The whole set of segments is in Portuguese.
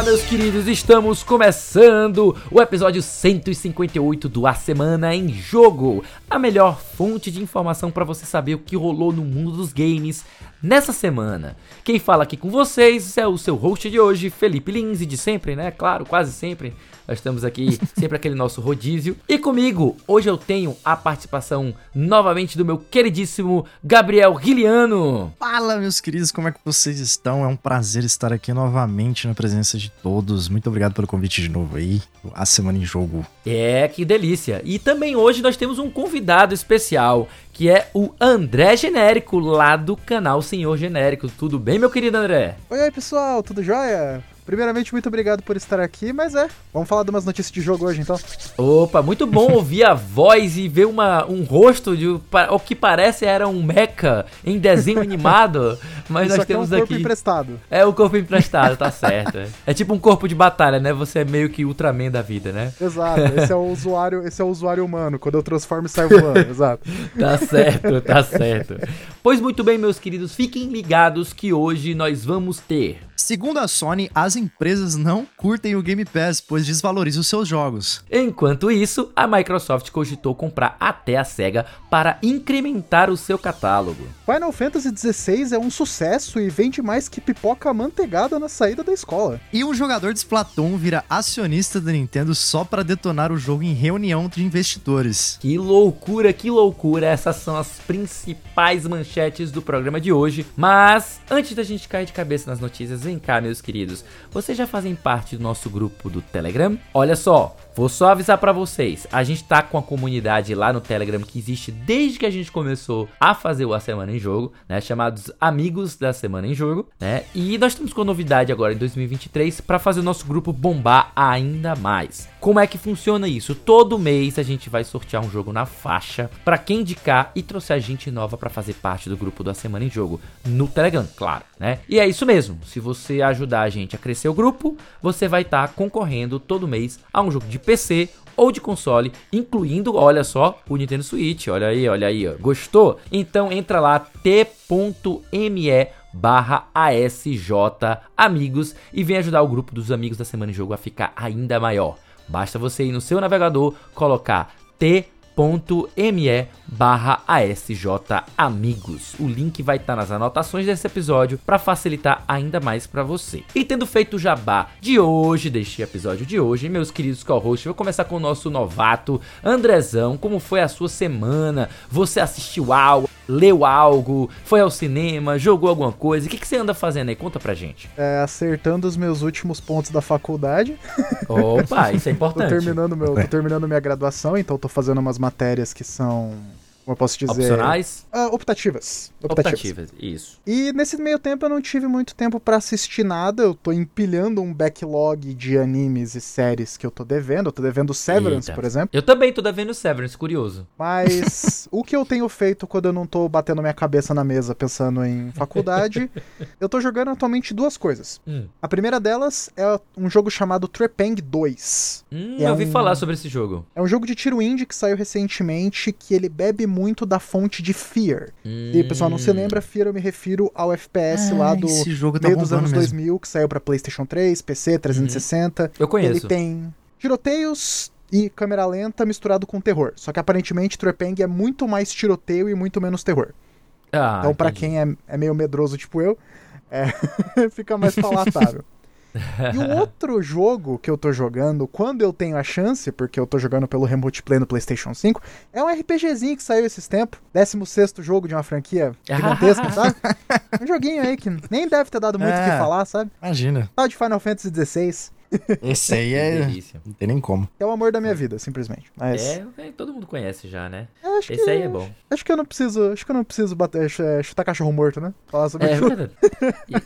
Fala, meus queridos, estamos começando o episódio 158 do A Semana em Jogo, a melhor fonte de informação para você saber o que rolou no mundo dos games nessa semana. Quem fala aqui com vocês é o seu host de hoje, Felipe Lins, e de sempre, né? Claro, quase sempre. Nós estamos aqui, sempre aquele nosso rodízio. E comigo, hoje eu tenho a participação novamente do meu queridíssimo Gabriel Guiliano. Fala, meus queridos, como é que vocês estão? É um prazer estar aqui novamente na presença de todos. Muito obrigado pelo convite de novo aí. A Semana em Jogo. É, que delícia. E também hoje nós temos um convidado especial, que é o André Genérico, lá do canal Senhor Genérico. Tudo bem, meu querido André? Oi, pessoal, tudo jóia? Primeiramente, muito obrigado por estar aqui, mas é, vamos falar de umas notícias de jogo hoje então. Opa, muito bom ouvir a voz e ver uma, um rosto de o que parece era um mecha em desenho animado, mas Isso nós aqui temos é um corpo aqui. emprestado. É o corpo emprestado, tá certo. É tipo um corpo de batalha, né? Você é meio que Ultraman da vida, né? Exato, esse é o usuário, esse é o usuário humano, quando eu transformo e saio voando, exato. Tá certo, tá certo. Pois muito bem, meus queridos, fiquem ligados que hoje nós vamos ter Segundo a Sony, as empresas não curtem o Game Pass, pois desvaloriza os seus jogos. Enquanto isso, a Microsoft cogitou comprar até a SEGA para incrementar o seu catálogo. Final Fantasy XVI é um sucesso e vende mais que pipoca manteigada na saída da escola. E um jogador de Splatoon vira acionista da Nintendo só para detonar o jogo em reunião de investidores. Que loucura, que loucura! Essas são as principais manchetes do programa de hoje. Mas antes da gente cair de cabeça nas notícias, vem cá, meus queridos. Vocês já fazem parte do nosso grupo do Telegram? Olha só, Vou só avisar para vocês, a gente tá com a comunidade lá no Telegram que existe desde que a gente começou a fazer o A Semana em Jogo, né, chamados Amigos da Semana em Jogo, né? E nós estamos com novidade agora em 2023 para fazer o nosso grupo bombar ainda mais. Como é que funciona isso? Todo mês a gente vai sortear um jogo na faixa para quem indicar e trouxer a gente nova para fazer parte do grupo da Semana em Jogo no Telegram, claro, né? E é isso mesmo. Se você ajudar a gente a crescer o grupo, você vai estar tá concorrendo todo mês a um jogo de PC ou de console, incluindo, olha só, o Nintendo Switch. Olha aí, olha aí, ó. gostou? Então entra lá t.me barra ASJ Amigos e vem ajudar o grupo dos amigos da Semana em Jogo a ficar ainda maior. Basta você ir no seu navegador, colocar t.me barra ASJ Amigos. O link vai estar tá nas anotações desse episódio para facilitar ainda mais para você. E tendo feito o jabá de hoje, deste episódio de hoje, meus queridos co-hosts, vou começar com o nosso novato Andrezão. Como foi a sua semana? Você assistiu algo? Leu algo? Foi ao cinema? Jogou alguma coisa? O que, que você anda fazendo aí? Conta pra gente. É, acertando os meus últimos pontos da faculdade. Opa, isso é importante. tô, terminando meu, tô terminando minha graduação, então tô fazendo umas matérias que são como eu posso dizer? Opcionais? Uh, optativas. optativas. Optativas, isso. E nesse meio tempo eu não tive muito tempo para assistir nada, eu tô empilhando um backlog de animes e séries que eu tô devendo, eu tô devendo Severance, Eita. por exemplo. Eu também tô devendo Severance, curioso. Mas o que eu tenho feito quando eu não tô batendo minha cabeça na mesa pensando em faculdade, eu tô jogando atualmente duas coisas. Hum. A primeira delas é um jogo chamado Trepang 2. Hum, é eu ouvi um... falar sobre esse jogo. É um jogo de tiro indie que saiu recentemente, que ele bebe muito da fonte de Fear. Hum. E pessoal não se lembra, Fear eu me refiro ao FPS ah, lá do tá meio dos anos mesmo. 2000, que saiu para PlayStation 3, PC, 360. Uhum. Eu conheço. Ele tem tiroteios e câmera lenta misturado com terror. Só que aparentemente Trepang é muito mais tiroteio e muito menos terror. Ah, então, para quem é, é, meio medroso, tipo eu, é, fica mais palatável. e o outro jogo que eu tô jogando, quando eu tenho a chance, porque eu tô jogando pelo Remote Play no PlayStation 5, é um RPGzinho que saiu esses tempos. 16 jogo de uma franquia gigantesca, sabe? Um joguinho aí que nem deve ter dado muito o é, que falar, sabe? Imagina. Tal de Final Fantasy XVI. Esse aí é. Não tem nem como. É o amor da minha vida, simplesmente. Mas... É, é todo mundo conhece já, né? Esse que, aí é bom. Acho que eu não preciso. Acho que eu não preciso bater, é, chutar cachorro morto, né? Falar sobre é, verdade.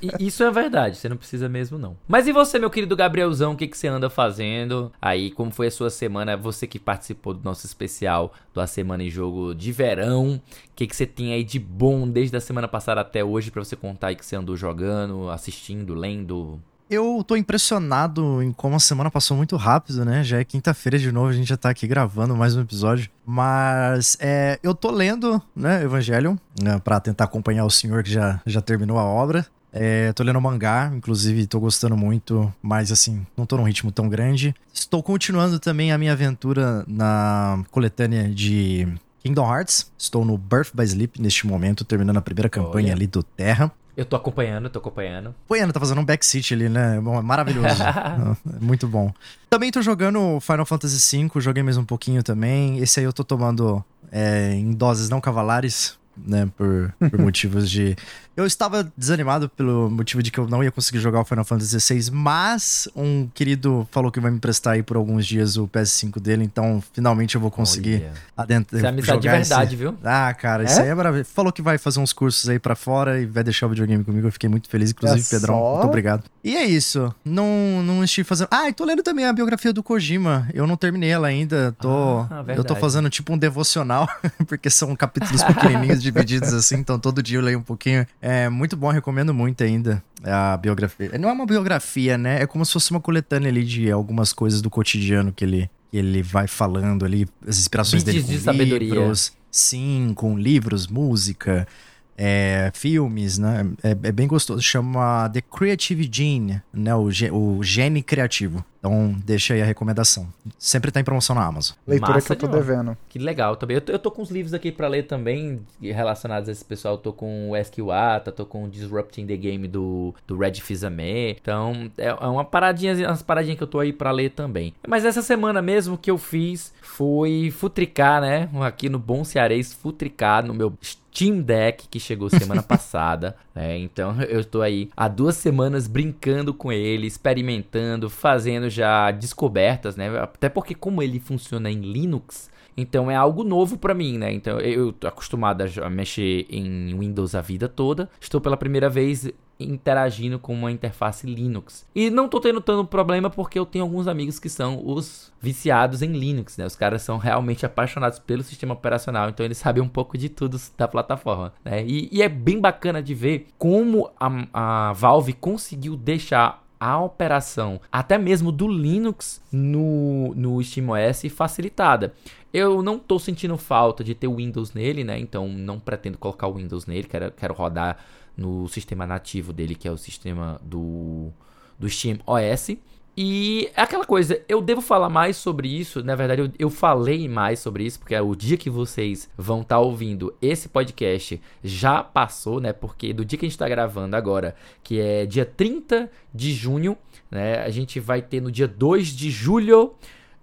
e, isso é verdade, você não precisa mesmo, não. Mas e você, meu querido Gabrielzão, o que, que você anda fazendo? Aí, como foi a sua semana? Você que participou do nosso especial do A Semana em Jogo de Verão. O que, que você tem aí de bom desde a semana passada até hoje para você contar aí que você andou jogando, assistindo, lendo? Eu tô impressionado em como a semana passou muito rápido, né? Já é quinta-feira de novo, a gente já tá aqui gravando mais um episódio. Mas é, eu tô lendo, né, Evangelion, né, pra tentar acompanhar o senhor que já, já terminou a obra. É, tô lendo mangá, inclusive tô gostando muito, mas assim, não tô num ritmo tão grande. Estou continuando também a minha aventura na coletânea de Kingdom Hearts. Estou no Birth by Sleep neste momento, terminando a primeira campanha Olha. ali do Terra. Eu tô acompanhando, tô acompanhando. Acompanhando, tá fazendo um backseat ali, né? Bom, é maravilhoso. é muito bom. Também tô jogando Final Fantasy V, joguei mais um pouquinho também. Esse aí eu tô tomando é, em doses não cavalares, né? Por, por motivos de eu estava desanimado pelo motivo de que eu não ia conseguir jogar o Final Fantasy XVI, mas um querido falou que vai me emprestar aí por alguns dias o PS5 dele, então finalmente eu vou conseguir Olha. adentro. Isso é amizade de verdade, esse... viu? Ah, cara, é? isso aí é maravilhoso. Falou que vai fazer uns cursos aí para fora e vai deixar o videogame comigo. Eu fiquei muito feliz, inclusive, é Pedrão. Só? Muito obrigado. E é isso. Não, não estive fazendo. Ah, e tô lendo também a biografia do Kojima. Eu não terminei ela ainda. Tô, ah, eu tô fazendo tipo um devocional, porque são capítulos pequenininhos divididos assim, então todo dia eu leio um pouquinho. É muito bom, recomendo muito ainda a biografia. Não é uma biografia, né? É como se fosse uma coletânea ali de algumas coisas do cotidiano que ele, que ele vai falando ali, as inspirações dele com de livros. Sabedoria. Sim, com livros, música, é, filmes, né? É, é, bem gostoso. Chama The Creative Gene, né? O, o gene criativo. Então, deixa aí a recomendação. Sempre tá em promoção na Amazon. Leitura Massa que eu tô devendo. Que legal também. Eu tô, eu tô com os livros aqui para ler também relacionados a esse pessoal. Eu tô com o Esquiwata, tô com o Disrupting the Game do, do Red Fizame. Então, é, é uma paradinha, umas paradinhas que eu tô aí para ler também. Mas essa semana mesmo que eu fiz foi futricar, né? Aqui no Bom Cearês, futricar no meu Steam Deck que chegou semana passada, né? Então eu estou aí há duas semanas brincando com ele, experimentando, fazendo já descobertas, né? Até porque como ele funciona em Linux, então é algo novo para mim, né? Então eu tô acostumado a mexer em Windows a vida toda. Estou pela primeira vez interagindo com uma interface Linux. E não tô tendo tanto problema porque eu tenho alguns amigos que são os viciados em Linux, né? Os caras são realmente apaixonados pelo sistema operacional, então eles sabem um pouco de tudo da plataforma, né? E, e é bem bacana de ver como a, a Valve conseguiu deixar a operação, até mesmo do Linux no, no SteamOS facilitada. Eu não estou sentindo falta de ter o Windows nele, né? Então não pretendo colocar o Windows nele, quero, quero rodar no sistema nativo dele, que é o sistema do, do SteamOS. E é aquela coisa, eu devo falar mais sobre isso. Na verdade, eu, eu falei mais sobre isso, porque é o dia que vocês vão estar tá ouvindo esse podcast já passou, né? Porque do dia que a gente está gravando agora, que é dia 30 de junho, né? A gente vai ter no dia 2 de julho,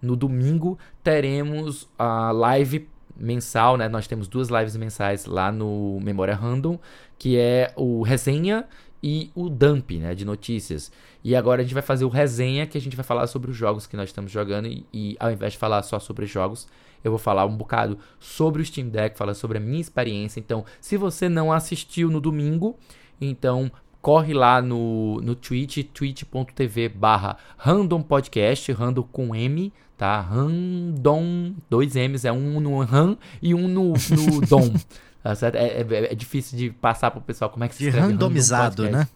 no domingo, teremos a live mensal, né? Nós temos duas lives mensais lá no Memória Random, que é o resenha e o dump, né, de notícias. E agora a gente vai fazer o resenha, que a gente vai falar sobre os jogos que nós estamos jogando e, e ao invés de falar só sobre jogos, eu vou falar um bocado sobre o Steam Deck, falar sobre a minha experiência. Então, se você não assistiu no domingo, então corre lá no, no Twitch, twitch.tv barra random podcast, random com M, tá? Random, dois M's, é um no ram e um no, no dom. Tá certo? É, é, é, difícil de passar pro pessoal como é que se escreve. randomizado, né?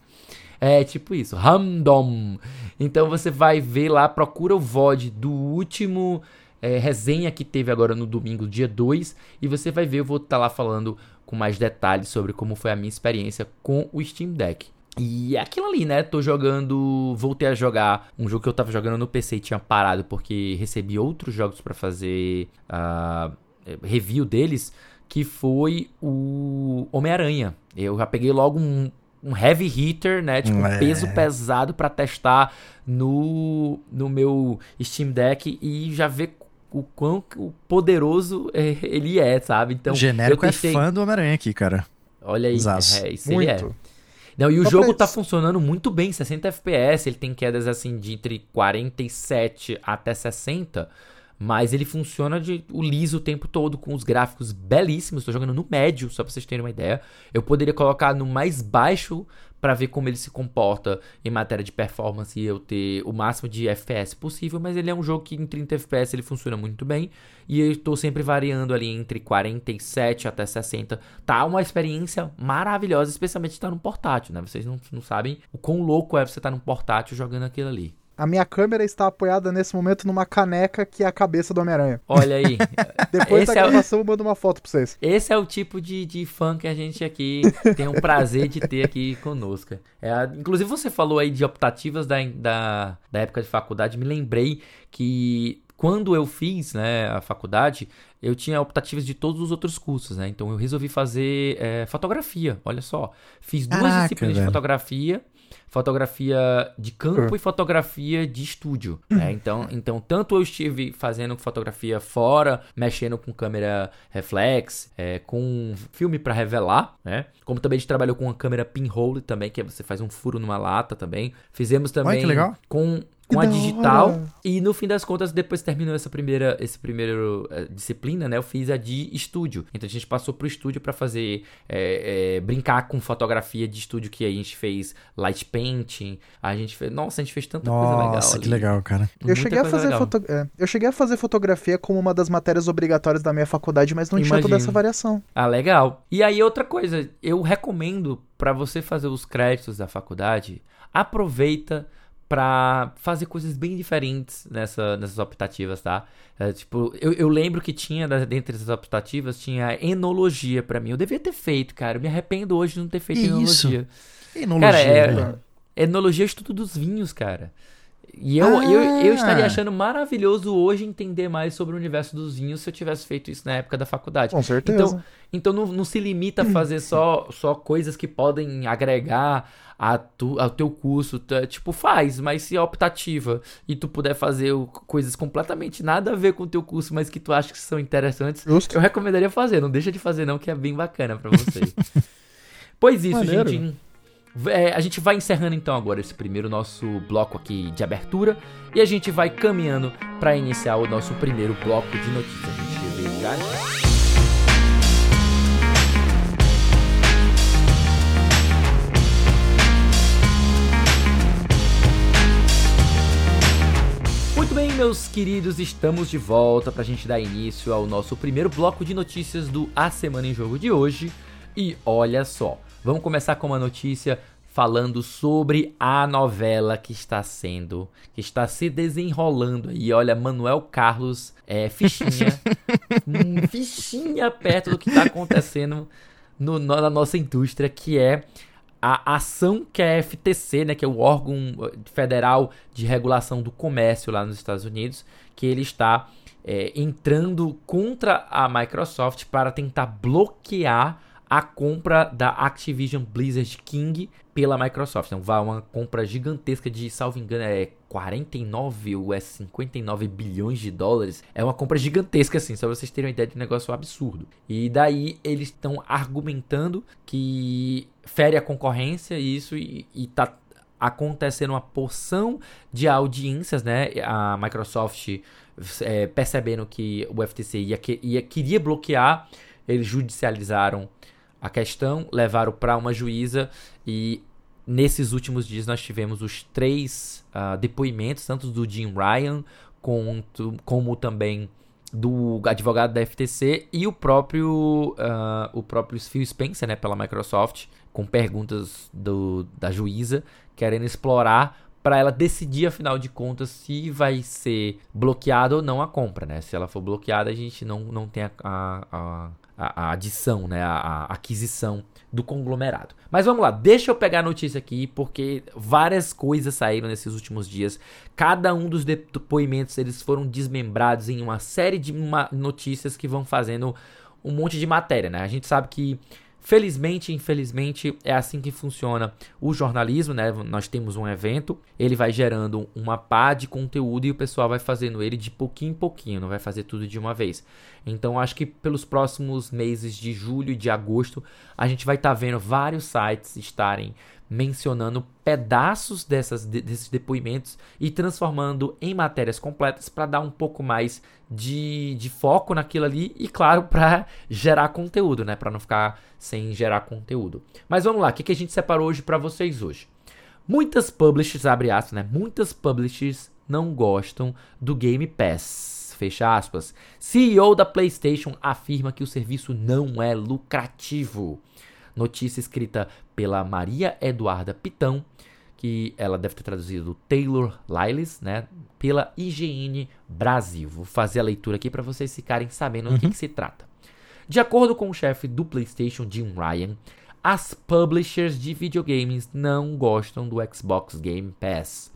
É tipo isso, random. Então você vai ver lá, procura o VOD do último é, resenha que teve agora no domingo, dia 2, e você vai ver, eu vou estar tá lá falando com mais detalhes sobre como foi a minha experiência com o Steam Deck. E é aquilo ali, né? Tô jogando. Voltei a jogar um jogo que eu tava jogando no PC e tinha parado porque recebi outros jogos para fazer uh, review deles que foi o Homem-Aranha. Eu já peguei logo um, um heavy hitter, né? Tipo, um é. peso pesado para testar no, no meu Steam Deck e já ver o quão poderoso é, ele é, sabe? Então, o genérico é testei... é fã do Homem-Aranha aqui, cara. Olha aí, é, isso Muito. ele é. Não, e o Só jogo tá funcionando muito bem, 60 FPS, ele tem quedas assim de entre 47 até 60 mas ele funciona de o liso o tempo todo, com os gráficos belíssimos. Estou jogando no médio, só para vocês terem uma ideia. Eu poderia colocar no mais baixo para ver como ele se comporta em matéria de performance e eu ter o máximo de FPS possível, mas ele é um jogo que em 30 FPS ele funciona muito bem e eu estou sempre variando ali entre 47 até 60. Tá uma experiência maravilhosa, especialmente estar tá no portátil, né? Vocês não, não sabem o quão louco é você estar tá num portátil jogando aquilo ali. A minha câmera está apoiada nesse momento numa caneca que é a cabeça do Homem-Aranha. Olha aí. Depois Esse da gravação é o... eu mando uma foto pra vocês. Esse é o tipo de, de fã que a gente aqui tem o prazer de ter aqui conosco. É, inclusive, você falou aí de optativas da, da, da época de faculdade. Me lembrei que quando eu fiz né, a faculdade, eu tinha optativas de todos os outros cursos, né? Então eu resolvi fazer é, fotografia. Olha só. Fiz duas Caraca, disciplinas velho. de fotografia fotografia de campo uhum. e fotografia de estúdio. Né? Então, então, tanto eu estive fazendo fotografia fora, mexendo com câmera reflex, é, com filme para revelar, né? Como também a gente trabalhou com uma câmera pinhole também, que é você faz um furo numa lata também. Fizemos também com com a digital. E no fim das contas, depois terminou essa primeira, esse primeiro uh, disciplina, né? Eu fiz a de estúdio. Então a gente passou pro estúdio para fazer é, é, brincar com fotografia de estúdio que a gente fez light painting. A gente fez, nossa, a gente fez tanta nossa, coisa legal. Nossa, que legal, cara. Eu cheguei a fazer foto, é, eu cheguei a fazer fotografia como uma das matérias obrigatórias da minha faculdade, mas não Imagino. tinha toda essa variação. Ah, legal. E aí outra coisa, eu recomendo para você fazer os créditos da faculdade, aproveita para fazer coisas bem diferentes nessa, nessas optativas, tá? É, tipo, eu, eu lembro que tinha, dentre essas optativas, tinha enologia para mim. Eu devia ter feito, cara. Eu me arrependo hoje de não ter feito que enologia. Isso? Enologia. Cara, é, enologia é estudo dos vinhos, cara. E eu, ah. eu, eu estaria achando maravilhoso hoje entender mais sobre o universo dos vinhos se eu tivesse feito isso na época da faculdade. Com certeza. Então, então não, não se limita a fazer só, só coisas que podem agregar a tu, ao teu curso. Tipo, faz, mas se é optativa e tu puder fazer coisas completamente nada a ver com o teu curso, mas que tu acha que são interessantes, Justo. eu recomendaria fazer. Não deixa de fazer não, que é bem bacana para você. pois isso, Maneiro. gente. É, a gente vai encerrando então agora esse primeiro nosso bloco aqui de abertura e a gente vai caminhando para iniciar o nosso primeiro bloco de notícias. A gente vê já. Meus queridos, estamos de volta para a gente dar início ao nosso primeiro bloco de notícias do A Semana em Jogo de hoje. E olha só, Vamos começar com uma notícia falando sobre a novela que está sendo, que está se desenrolando aí. Olha, Manuel Carlos é fichinha, fichinha perto do que está acontecendo no, na nossa indústria, que é a ação que a FTC, né, que é o órgão federal de regulação do comércio lá nos Estados Unidos, que ele está é, entrando contra a Microsoft para tentar bloquear a compra da Activision Blizzard King pela Microsoft. Então, vai uma compra gigantesca de, salvo engano, é 49 ou é 59 bilhões de dólares. É uma compra gigantesca, assim, só vocês terem uma ideia de um negócio absurdo. E daí eles estão argumentando que fere a concorrência isso e, e tá acontecendo uma porção de audiências, né? A Microsoft é, percebendo que o FTC ia, ia, queria bloquear, eles judicializaram a questão, levaram para uma juíza e nesses últimos dias nós tivemos os três uh, depoimentos, tanto do Jim Ryan quanto, como também do advogado da FTC e o próprio uh, o próprio Phil Spencer, né, pela Microsoft, com perguntas do, da juíza querendo explorar para ela decidir, afinal de contas, se vai ser bloqueada ou não a compra, né? Se ela for bloqueada, a gente não, não tem a, a, a, a adição, né, a, a, aquisição do conglomerado. Mas vamos lá, deixa eu pegar a notícia aqui, porque várias coisas saíram nesses últimos dias. Cada um dos depoimentos eles foram desmembrados em uma série de notícias que vão fazendo um monte de matéria, né? A gente sabe que Felizmente, infelizmente, é assim que funciona o jornalismo, né? Nós temos um evento, ele vai gerando uma pá de conteúdo e o pessoal vai fazendo ele de pouquinho em pouquinho, não vai fazer tudo de uma vez. Então, acho que pelos próximos meses de julho e de agosto, a gente vai estar tá vendo vários sites estarem mencionando pedaços dessas, desses depoimentos e transformando em matérias completas para dar um pouco mais de, de foco naquilo ali e, claro, para gerar conteúdo, né? Para não ficar sem gerar conteúdo. Mas vamos lá, o que, que a gente separou hoje para vocês hoje? Muitas publishers, abre aspas, né? Muitas publishers não gostam do Game Pass. Fecha aspas. CEO da PlayStation afirma que o serviço não é lucrativo. Notícia escrita pela Maria Eduarda Pitão, que ela deve ter traduzido Taylor Lyles, né? Pela IGN Brasil. Vou fazer a leitura aqui para vocês ficarem sabendo uhum. do que, que se trata. De acordo com o chefe do PlayStation, Jim Ryan, as publishers de videogames não gostam do Xbox Game Pass.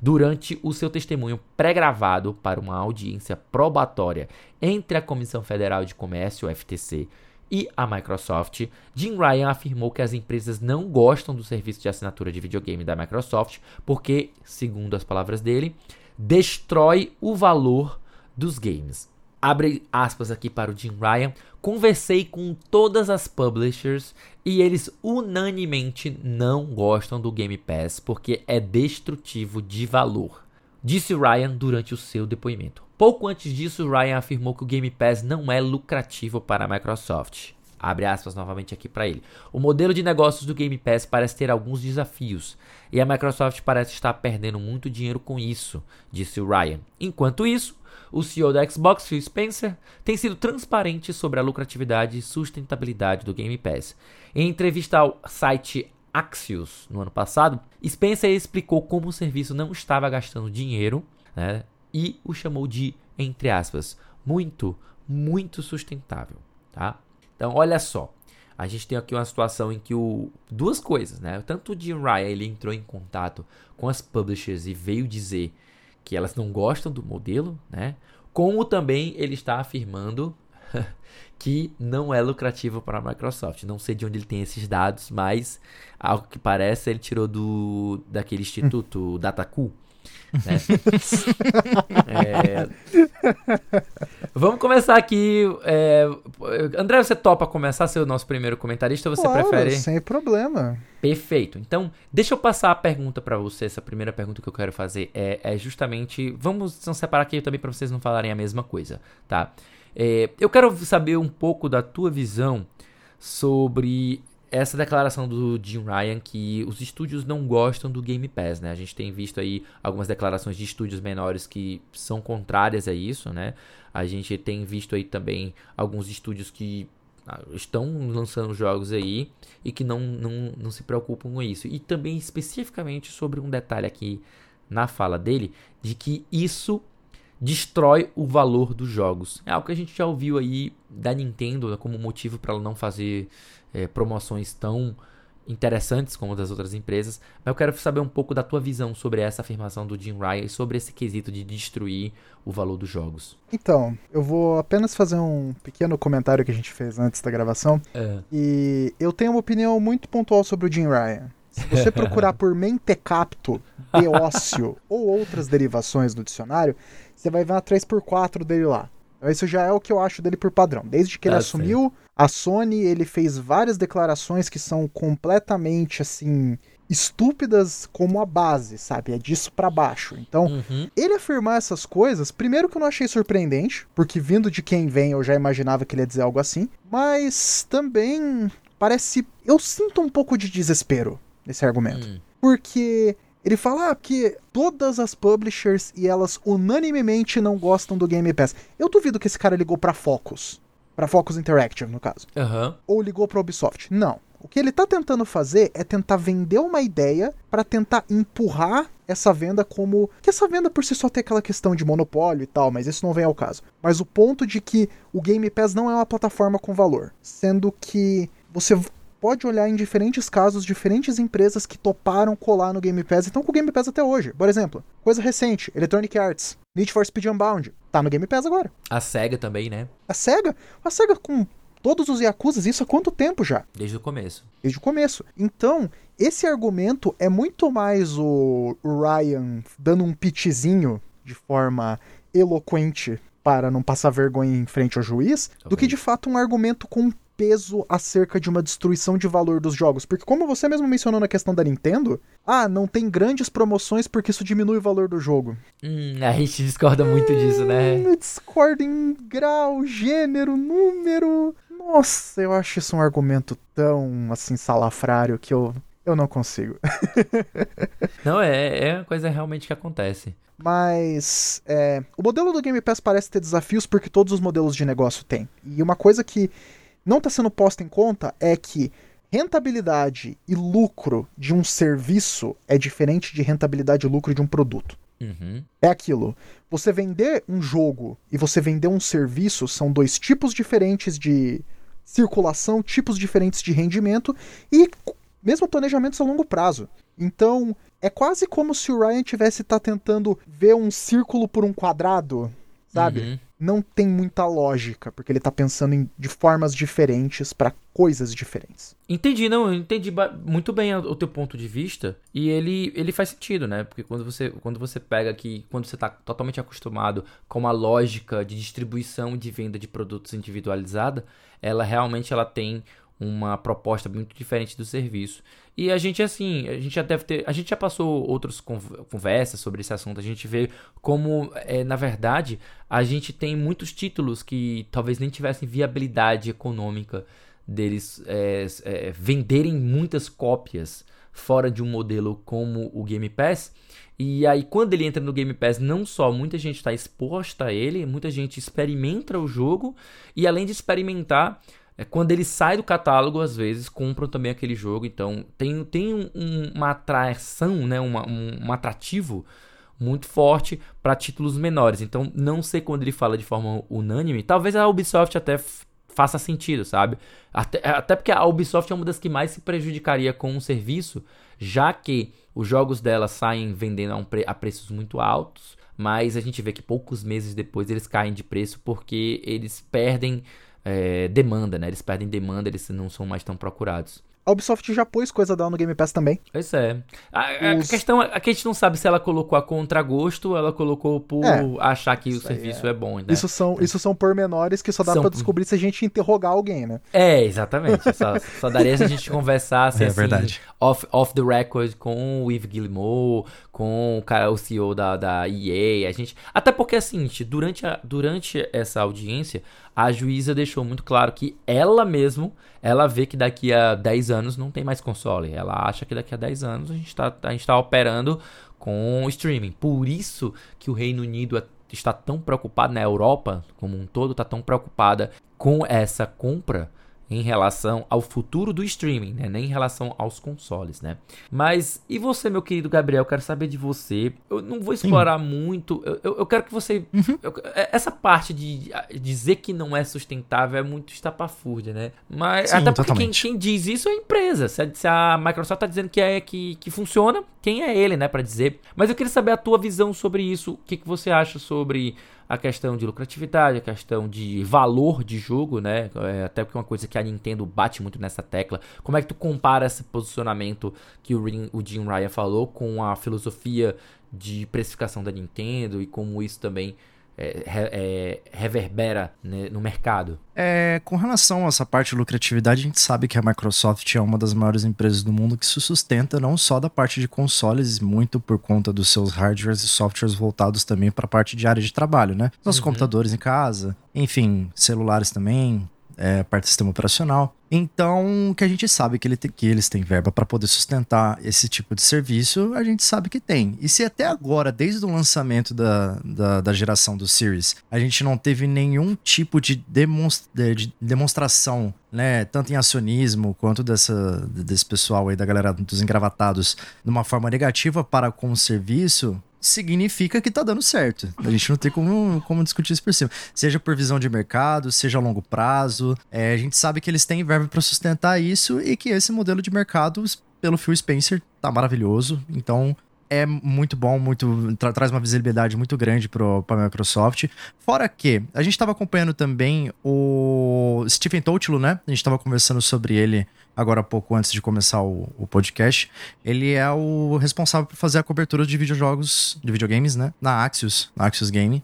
Durante o seu testemunho pré-gravado para uma audiência probatória entre a Comissão Federal de Comércio, FTC, e a Microsoft, Jim Ryan afirmou que as empresas não gostam do serviço de assinatura de videogame da Microsoft porque, segundo as palavras dele, destrói o valor dos games. Abre aspas aqui para o Jim Ryan. Conversei com todas as publishers e eles unanimemente não gostam do Game Pass porque é destrutivo de valor. Disse Ryan durante o seu depoimento. Pouco antes disso, Ryan afirmou que o Game Pass não é lucrativo para a Microsoft. Abre aspas novamente aqui para ele. O modelo de negócios do Game Pass parece ter alguns desafios e a Microsoft parece estar perdendo muito dinheiro com isso, disse Ryan. Enquanto isso, o CEO da Xbox, Phil Spencer, tem sido transparente sobre a lucratividade e sustentabilidade do Game Pass. Em entrevista ao site Axios no ano passado, Spencer explicou como o serviço não estava gastando dinheiro né, e o chamou de, entre aspas, muito, muito sustentável, tá? Então, olha só, a gente tem aqui uma situação em que o duas coisas, né? Tanto o Jim Ryan ele entrou em contato com as publishers e veio dizer que elas não gostam do modelo, né? Como também ele está afirmando que não é lucrativo para a Microsoft. Não sei de onde ele tem esses dados, mas algo que parece ele tirou do daquele instituto Dataku, né? é... Vamos começar aqui. É... André, você topa começar ser o nosso primeiro comentarista ou você claro, prefere? Sem problema. Perfeito. Então, deixa eu passar a pergunta para você. Essa primeira pergunta que eu quero fazer é, é justamente. Vamos separar aqui também para vocês não falarem a mesma coisa, tá? É, eu quero saber um pouco da tua visão sobre essa declaração do Jim Ryan que os estúdios não gostam do Game Pass, né? A gente tem visto aí algumas declarações de estúdios menores que são contrárias a isso, né? A gente tem visto aí também alguns estúdios que ah, estão lançando jogos aí e que não, não, não se preocupam com isso. E também especificamente sobre um detalhe aqui na fala dele, de que isso destrói o valor dos jogos. É algo que a gente já ouviu aí da Nintendo como motivo para ela não fazer é, promoções tão interessantes como das outras empresas, mas eu quero saber um pouco da tua visão sobre essa afirmação do Jim Ryan e sobre esse quesito de destruir o valor dos jogos. Então, eu vou apenas fazer um pequeno comentário que a gente fez antes da gravação. É. E eu tenho uma opinião muito pontual sobre o Jim Ryan. Se você procurar por mentecapto, beócio ou outras derivações no dicionário, você vai ver uma 3x4 dele lá. Então, isso já é o que eu acho dele por padrão. Desde que ele ah, assumiu a Sony, ele fez várias declarações que são completamente assim estúpidas como a base, sabe? É disso para baixo. Então, uhum. ele afirmar essas coisas, primeiro que eu não achei surpreendente, porque vindo de quem vem eu já imaginava que ele ia dizer algo assim, mas também parece eu sinto um pouco de desespero nesse argumento. Uhum. Porque ele fala ah, que todas as publishers e elas unanimemente não gostam do Game Pass. Eu duvido que esse cara ligou para Focus. Pra Focus Interactive, no caso. Uhum. Ou ligou pra Ubisoft. Não. O que ele tá tentando fazer é tentar vender uma ideia para tentar empurrar essa venda como. Que essa venda por si só tem aquela questão de monopólio e tal, mas isso não vem ao caso. Mas o ponto de que o Game Pass não é uma plataforma com valor. Sendo que você pode olhar em diferentes casos, diferentes empresas que toparam colar no Game Pass e estão com o Game Pass até hoje. Por exemplo, coisa recente, Electronic Arts, Need for Speed Unbound, tá no Game Pass agora. A SEGA também, né? A SEGA? A SEGA com todos os Yakuzas, isso há quanto tempo já? Desde o começo. Desde o começo. Então, esse argumento é muito mais o Ryan dando um pitchzinho de forma eloquente para não passar vergonha em frente ao juiz, do que de fato um argumento com peso acerca de uma destruição de valor dos jogos. Porque, como você mesmo mencionou na questão da Nintendo, ah, não tem grandes promoções porque isso diminui o valor do jogo. Hum, a gente discorda muito disso, né? Hum, discorda em grau, gênero, número. Nossa, eu acho isso um argumento tão, assim, salafrário que eu, eu não consigo. não, é, é uma coisa realmente que acontece. Mas é, o modelo do Game Pass parece ter desafios porque todos os modelos de negócio têm. E uma coisa que não está sendo posta em conta é que rentabilidade e lucro de um serviço é diferente de rentabilidade e lucro de um produto. Uhum. É aquilo. Você vender um jogo e você vender um serviço são dois tipos diferentes de circulação, tipos diferentes de rendimento e mesmo planejamentos a longo prazo. Então, é quase como se o Ryan tivesse tá tentando ver um círculo por um quadrado, sabe? Uhum. Não tem muita lógica, porque ele tá pensando em, de formas diferentes para coisas diferentes. Entendi, não, eu entendi muito bem o teu ponto de vista e ele, ele faz sentido, né? Porque quando você, quando você pega aqui, quando você tá totalmente acostumado com a lógica de distribuição e de venda de produtos individualizada, ela realmente ela tem uma proposta muito diferente do serviço. E a gente, assim, a gente já deve ter. A gente já passou outras conversas sobre esse assunto. A gente vê como, é, na verdade, a gente tem muitos títulos que talvez nem tivessem viabilidade econômica deles é, é, venderem muitas cópias fora de um modelo como o Game Pass. E aí, quando ele entra no Game Pass, não só muita gente está exposta a ele, muita gente experimenta o jogo, e além de experimentar, é quando ele sai do catálogo, às vezes compram também aquele jogo. Então tem, tem um, uma atração, né? Uma, um, um atrativo muito forte para títulos menores. Então não sei quando ele fala de forma unânime. Talvez a Ubisoft até faça sentido, sabe? Até, até porque a Ubisoft é uma das que mais se prejudicaria com um serviço, já que os jogos dela saem vendendo a, um pre a preços muito altos. Mas a gente vê que poucos meses depois eles caem de preço porque eles perdem é, demanda, né? Eles perdem demanda, eles não são mais tão procurados. A Ubisoft já pôs coisa dela no Game Pass também. Pois é. A, Os... a questão é que a gente não sabe se ela colocou a contragosto ou ela colocou por é, achar que o serviço é. é. bom. Né? Isso, são, isso são pormenores que só dá são... pra descobrir se a gente interrogar alguém, né? É, exatamente. Só, só daria se a gente conversasse é, assim, verdade. Off, off the record com o Yves Guillemot, com o, cara, o CEO da, da EA. A gente... Até porque, assim, durante, a, durante essa audiência, a juíza deixou muito claro que ela mesmo, ela vê que daqui a 10 anos não tem mais console. Ela acha que daqui a 10 anos a gente está tá operando com streaming. Por isso que o Reino Unido é, está tão preocupado, na Europa como um todo, está tão preocupada com essa compra em relação ao futuro do streaming, né? Nem em relação aos consoles, né? Mas e você, meu querido Gabriel? Eu quero saber de você. Eu não vou explorar Sim. muito. Eu, eu, eu, quero que você. Uhum. Eu, é, essa parte de dizer que não é sustentável é muito estapafúrdia, né? Mas Sim, até porque quem, quem, diz isso é a empresa. Se a, se a Microsoft tá dizendo que é que, que funciona, quem é ele, né, para dizer? Mas eu queria saber a tua visão sobre isso. O que, que você acha sobre a questão de lucratividade, a questão de valor de jogo, né? É, até porque é uma coisa que a Nintendo bate muito nessa tecla. Como é que tu compara esse posicionamento que o, o Jim Ryan falou com a filosofia de precificação da Nintendo e como isso também é, é, reverbera né, no mercado? É, com relação a essa parte de lucratividade, a gente sabe que a Microsoft é uma das maiores empresas do mundo que se sustenta não só da parte de consoles, muito por conta dos seus hardwares e softwares voltados também para a parte de área de trabalho, né? Nossos uhum. computadores em casa, enfim, celulares também, é, parte do sistema operacional. Então, que a gente sabe que, ele que eles têm verba para poder sustentar esse tipo de serviço, a gente sabe que tem. E se até agora, desde o lançamento da, da, da geração do Series, a gente não teve nenhum tipo de, demonstra, de demonstração, né, tanto em acionismo quanto dessa, desse pessoal aí, da galera dos engravatados, de uma forma negativa para com o serviço, significa que tá dando certo. A gente não tem como, como discutir isso por cima. Seja por visão de mercado, seja a longo prazo. É, a gente sabe que eles têm verba para sustentar isso e que esse modelo de mercado, pelo Phil Spencer, tá maravilhoso. Então, é muito bom, muito tra traz uma visibilidade muito grande para a Microsoft. Fora que a gente estava acompanhando também o Stephen Toutilo, né? A gente estava conversando sobre ele agora há pouco antes de começar o, o, podcast. Ele é o responsável por fazer a cobertura de videojogos, de videogames, né? Na Axios, na Axios Game.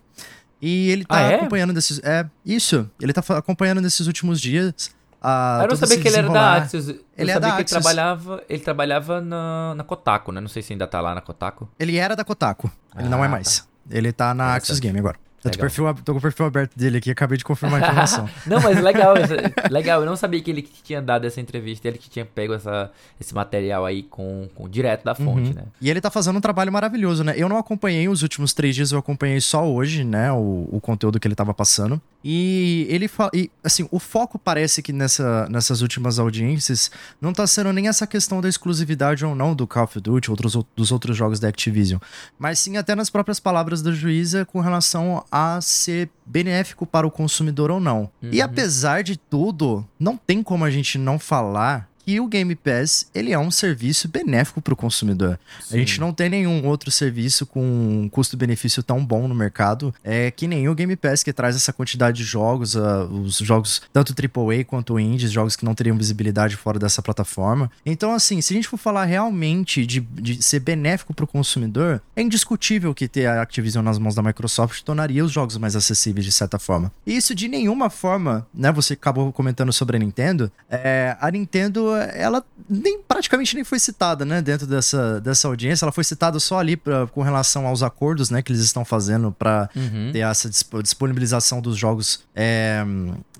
E ele tá ah, é? acompanhando desses. É, isso. Ele tá acompanhando nesses últimos dias. A, eu não sabia que ele era da Axios. Eu ele é da que Axios. ele trabalhava, ele trabalhava na, na Kotaku, né? Não sei se ainda tá lá na Kotaku. Ele era da Kotaku. Ele ah, não é ah, mais. Tá. Ele tá na Axios Game agora. Tô, perfil, tô com o perfil aberto dele aqui, acabei de confirmar a informação. não, mas legal, legal. Eu não sabia que ele que tinha dado essa entrevista, ele que tinha pego essa, esse material aí com, com direto da fonte, uhum. né? E ele tá fazendo um trabalho maravilhoso, né? Eu não acompanhei os últimos três dias, eu acompanhei só hoje, né? O, o conteúdo que ele tava passando. E ele fala. Assim, o foco parece que nessa, nessas últimas audiências não tá sendo nem essa questão da exclusividade ou não do Call of Duty, outros, dos outros jogos da Activision, mas sim até nas próprias palavras da juíza com relação a ser benéfico para o consumidor ou não. Uhum. E apesar de tudo, não tem como a gente não falar que o Game Pass ele é um serviço benéfico para o consumidor. Sim. A gente não tem nenhum outro serviço com custo-benefício tão bom no mercado é que nem o Game Pass que traz essa quantidade de jogos, uh, os jogos tanto AAA quanto indies, jogos que não teriam visibilidade fora dessa plataforma. Então, assim, se a gente for falar realmente de, de ser benéfico para o consumidor, é indiscutível que ter a Activision nas mãos da Microsoft tornaria os jogos mais acessíveis de certa forma. E isso de nenhuma forma, né? Você acabou comentando sobre a Nintendo. É, a Nintendo ela nem praticamente nem foi citada, né, dentro dessa, dessa audiência. Ela foi citada só ali pra, com relação aos acordos, né, que eles estão fazendo para uhum. ter essa disponibilização dos jogos é,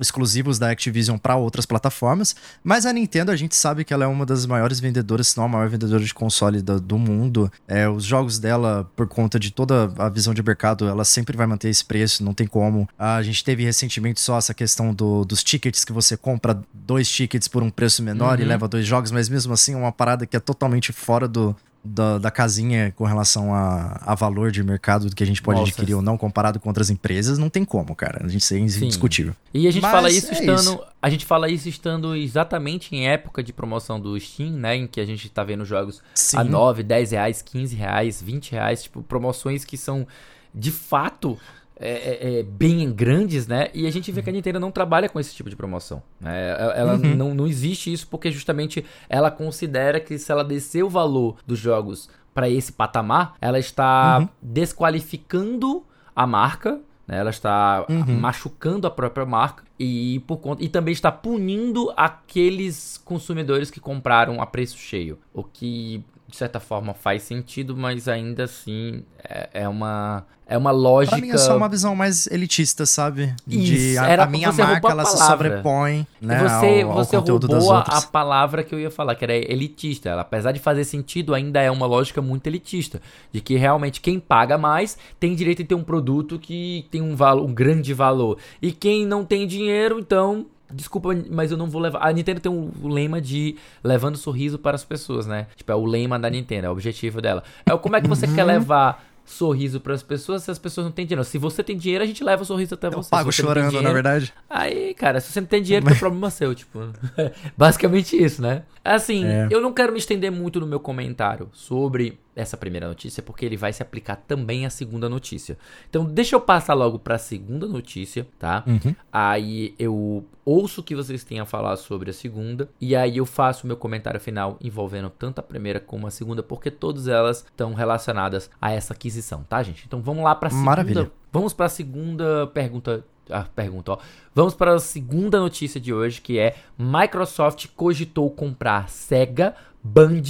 exclusivos da Activision para outras plataformas. Mas a Nintendo, a gente sabe que ela é uma das maiores vendedoras, se não a maior vendedora de console do, do mundo. É, os jogos dela, por conta de toda a visão de mercado, ela sempre vai manter esse preço, não tem como. A gente teve recentemente só essa questão do, dos tickets que você compra dois tickets por um preço menor uhum. e leva dois jogos, mas mesmo assim é uma parada que é totalmente fora do, da, da, casinha com relação a, a valor de mercado que a gente pode Nossa. adquirir ou não comparado com outras empresas, não tem como, cara. A gente é indiscutível. E a gente Mas fala isso é estando. Isso. A gente fala isso estando exatamente em época de promoção do Steam, né? Em que a gente tá vendo jogos Sim. a 9, 10 reais, 15 reais, 20 reais, tipo, promoções que são de fato é, é, é, bem grandes, né? E a gente vê que a uhum. Nintendo não trabalha com esse tipo de promoção. Né? Ela uhum. não, não existe isso porque justamente ela considera que se ela descer o valor dos jogos para esse patamar, ela está uhum. desqualificando a marca. Né? Ela está uhum. machucando a própria marca e por conta e também está punindo aqueles consumidores que compraram a preço cheio, o que de certa forma faz sentido, mas ainda assim é, é uma é uma lógica. Pra mim é só uma visão mais elitista, sabe? De a, a minha marca ela se sobrepõe, né? Você, ao, ao você roubou a, a palavra que eu ia falar, que era elitista. Ela, apesar de fazer sentido, ainda é uma lógica muito elitista. De que realmente quem paga mais tem direito de ter um produto que tem um, valor, um grande valor. E quem não tem dinheiro, então Desculpa, mas eu não vou levar. A Nintendo tem um lema de levando sorriso para as pessoas, né? Tipo, é o lema da Nintendo, é o objetivo dela. É como é que você quer uhum. levar sorriso para as pessoas se as pessoas não têm dinheiro. Se você tem dinheiro, a gente leva o sorriso até eu você. Pago chorando, dinheiro, na verdade. Aí, cara, se você não tem dinheiro, Mas... é problema seu, tipo. Basicamente isso, né? Assim, é. eu não quero me estender muito no meu comentário sobre essa primeira notícia, porque ele vai se aplicar também à segunda notícia. Então, deixa eu passar logo para a segunda notícia, tá? Uhum. Aí eu ouço o que vocês têm a falar sobre a segunda, e aí eu faço o meu comentário final envolvendo tanto a primeira como a segunda, porque todas elas estão relacionadas a essa aquisição, tá, gente? Então, vamos lá para a segunda. Maravilha. Vamos para a segunda pergunta a pergunta, ó. Vamos para a segunda notícia de hoje, que é Microsoft cogitou comprar Sega, Band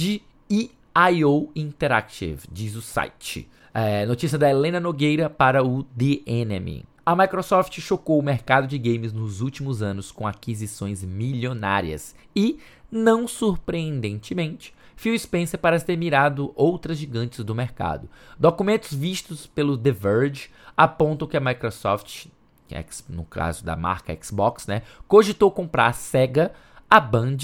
e IO Interactive, diz o site. É, notícia da Helena Nogueira para o The Enemy. A Microsoft chocou o mercado de games nos últimos anos com aquisições milionárias e, não surpreendentemente, Phil Spencer parece ter mirado outras gigantes do mercado. Documentos vistos pelo The Verge apontam que a Microsoft no caso da marca Xbox, né, cogitou comprar a Sega, a Band,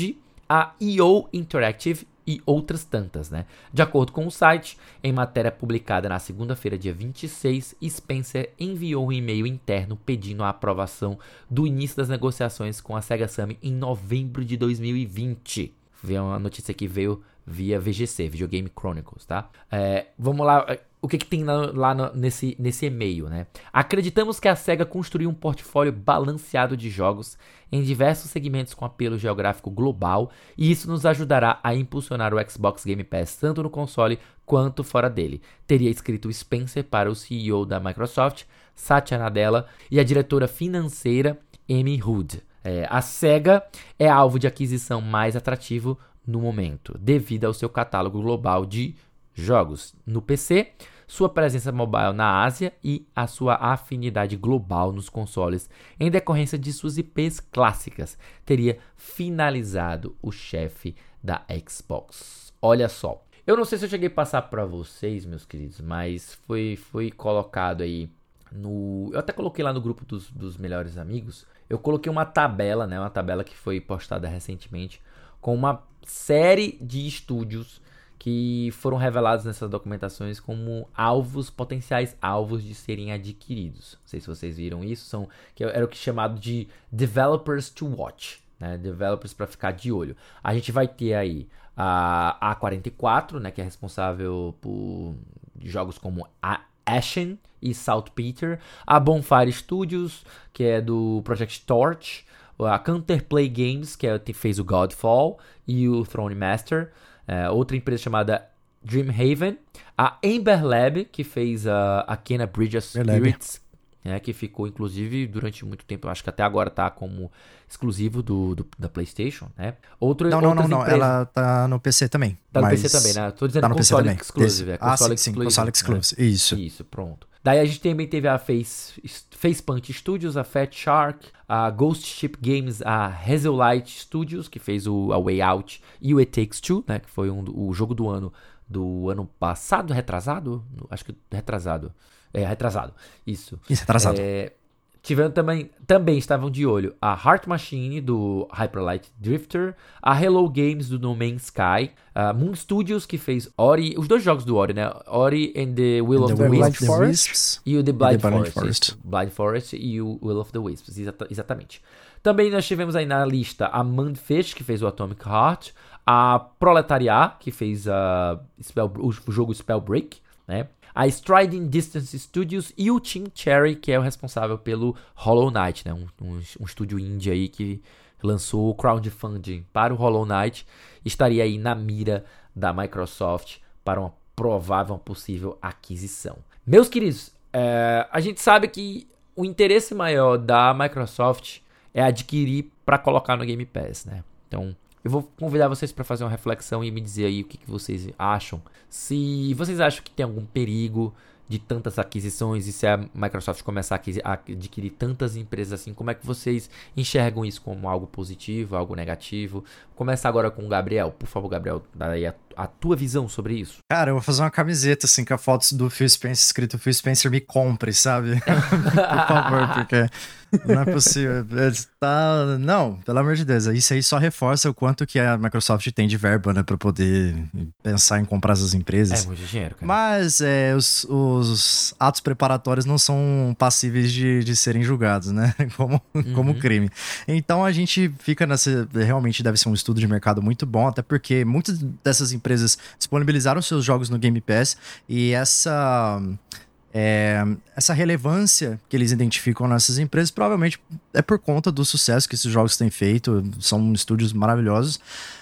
a EO Interactive e outras tantas, né? De acordo com o site, em matéria publicada na segunda-feira, dia 26, Spencer enviou um e-mail interno pedindo a aprovação do início das negociações com a Sega Sammy em novembro de 2020. Veio uma notícia que veio via VGC, Videogame Chronicles, tá? É, vamos lá, o que, que tem lá no, nesse, nesse e-mail, né? Acreditamos que a SEGA construiu um portfólio balanceado de jogos em diversos segmentos com apelo geográfico global e isso nos ajudará a impulsionar o Xbox Game Pass tanto no console quanto fora dele. Teria escrito Spencer para o CEO da Microsoft, Satya Nadella, e a diretora financeira Amy Hood. É, a SEGA é alvo de aquisição mais atrativo no momento, devido ao seu catálogo global de jogos no PC, sua presença mobile na Ásia e a sua afinidade global nos consoles, em decorrência de suas IPs clássicas, teria finalizado o chefe da Xbox. Olha só, eu não sei se eu cheguei a passar para vocês, meus queridos, mas foi, foi colocado aí no. Eu até coloquei lá no grupo dos, dos melhores amigos. Eu coloquei uma tabela, né? Uma tabela que foi postada recentemente com uma série de estúdios que foram revelados nessas documentações como alvos, potenciais alvos de serem adquiridos. Não sei se vocês viram isso, são que era o que é chamado de developers to watch, né? Developers para ficar de olho. A gente vai ter aí a A44, né, que é responsável por jogos como a Ashen e Saltpeter, a Bonfire Studios, que é do Project Torch, a Counterplay Games, que é, fez o Godfall e o Throne Master, é, outra empresa chamada Dreamhaven, a Ember Lab, que fez a, a Kena Bridge of Spirits, né, que ficou inclusive durante muito tempo, acho que até agora tá como exclusivo do, do da PlayStation, né? Outro, não, não, não, não, ela tá no PC também. Tá no PC também, né? Tô dizendo tá no console PC exclusive, é console ah, sim, exclusive, console exclusive, né? isso. Isso, pronto. Daí a gente também teve a Face, Facepunch Studios, a Fat Shark, a Ghost Ship Games, a Hazellight Studios, que fez o a Way Out, e o It Takes Two, né, que foi um, o jogo do ano do ano passado, retrasado? Acho que retrasado. É, retrasado. Isso. Isso, retrasado. É, Tivendo também, também estavam de olho a Heart Machine do Hyperlight Drifter, a Hello Games do No Man's Sky, a Moon Studios que fez Ori, os dois jogos do Ori, né? Ori and the Will and of the, Wisps, Forest. e o The Blind, the Blind Forest, Forest. Blind Forest e o Will of the Wisps, exata, exatamente. Também nós tivemos aí na lista a Manfish, que fez o Atomic Heart, a Proletariat, que fez a Spell, o jogo Spellbreak, né? A Striding Distance Studios e o Team Cherry, que é o responsável pelo Hollow Knight, né? um, um, um estúdio indie aí que lançou o crowdfunding para o Hollow Knight, estaria aí na mira da Microsoft para uma provável, uma possível aquisição. Meus queridos, é, a gente sabe que o interesse maior da Microsoft é adquirir para colocar no Game Pass, né? Então, eu vou convidar vocês para fazer uma reflexão e me dizer aí o que, que vocês acham. Se vocês acham que tem algum perigo de tantas aquisições e se a Microsoft começar a adquirir tantas empresas assim, como é que vocês enxergam isso como algo positivo, algo negativo? Começa agora com o Gabriel. Por favor, Gabriel, dá aí a, a, tua visão sobre isso. Cara, eu vou fazer uma camiseta assim com a foto do Phil Spencer escrito Phil Spencer me compre, sabe? Por favor, porque não é possível. Tá... Não, pelo amor de Deus. Isso aí só reforça o quanto que a Microsoft tem de verba, né? Pra poder pensar em comprar essas empresas. É muito dinheiro, cara. Mas é, os, os atos preparatórios não são passíveis de, de serem julgados, né? Como, uhum. como crime. Então a gente fica nessa. Realmente deve ser um estudo de mercado muito bom, até porque muitas dessas empresas disponibilizaram seus jogos no Game Pass e essa é, essa relevância que eles identificam nessas empresas provavelmente é por conta do sucesso que esses jogos têm feito, são estúdios maravilhosos.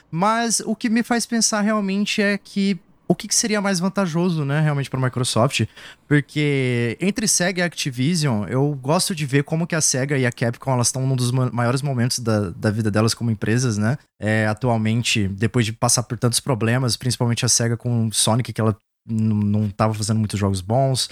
Mas o que me faz pensar realmente é que o que, que seria mais vantajoso, né, realmente para a Microsoft, porque entre Sega e Activision, eu gosto de ver como que a Sega e a Capcom elas estão num dos maiores momentos da, da vida delas como empresas, né? É, atualmente, depois de passar por tantos problemas, principalmente a Sega com Sonic, que ela não estava fazendo muitos jogos bons.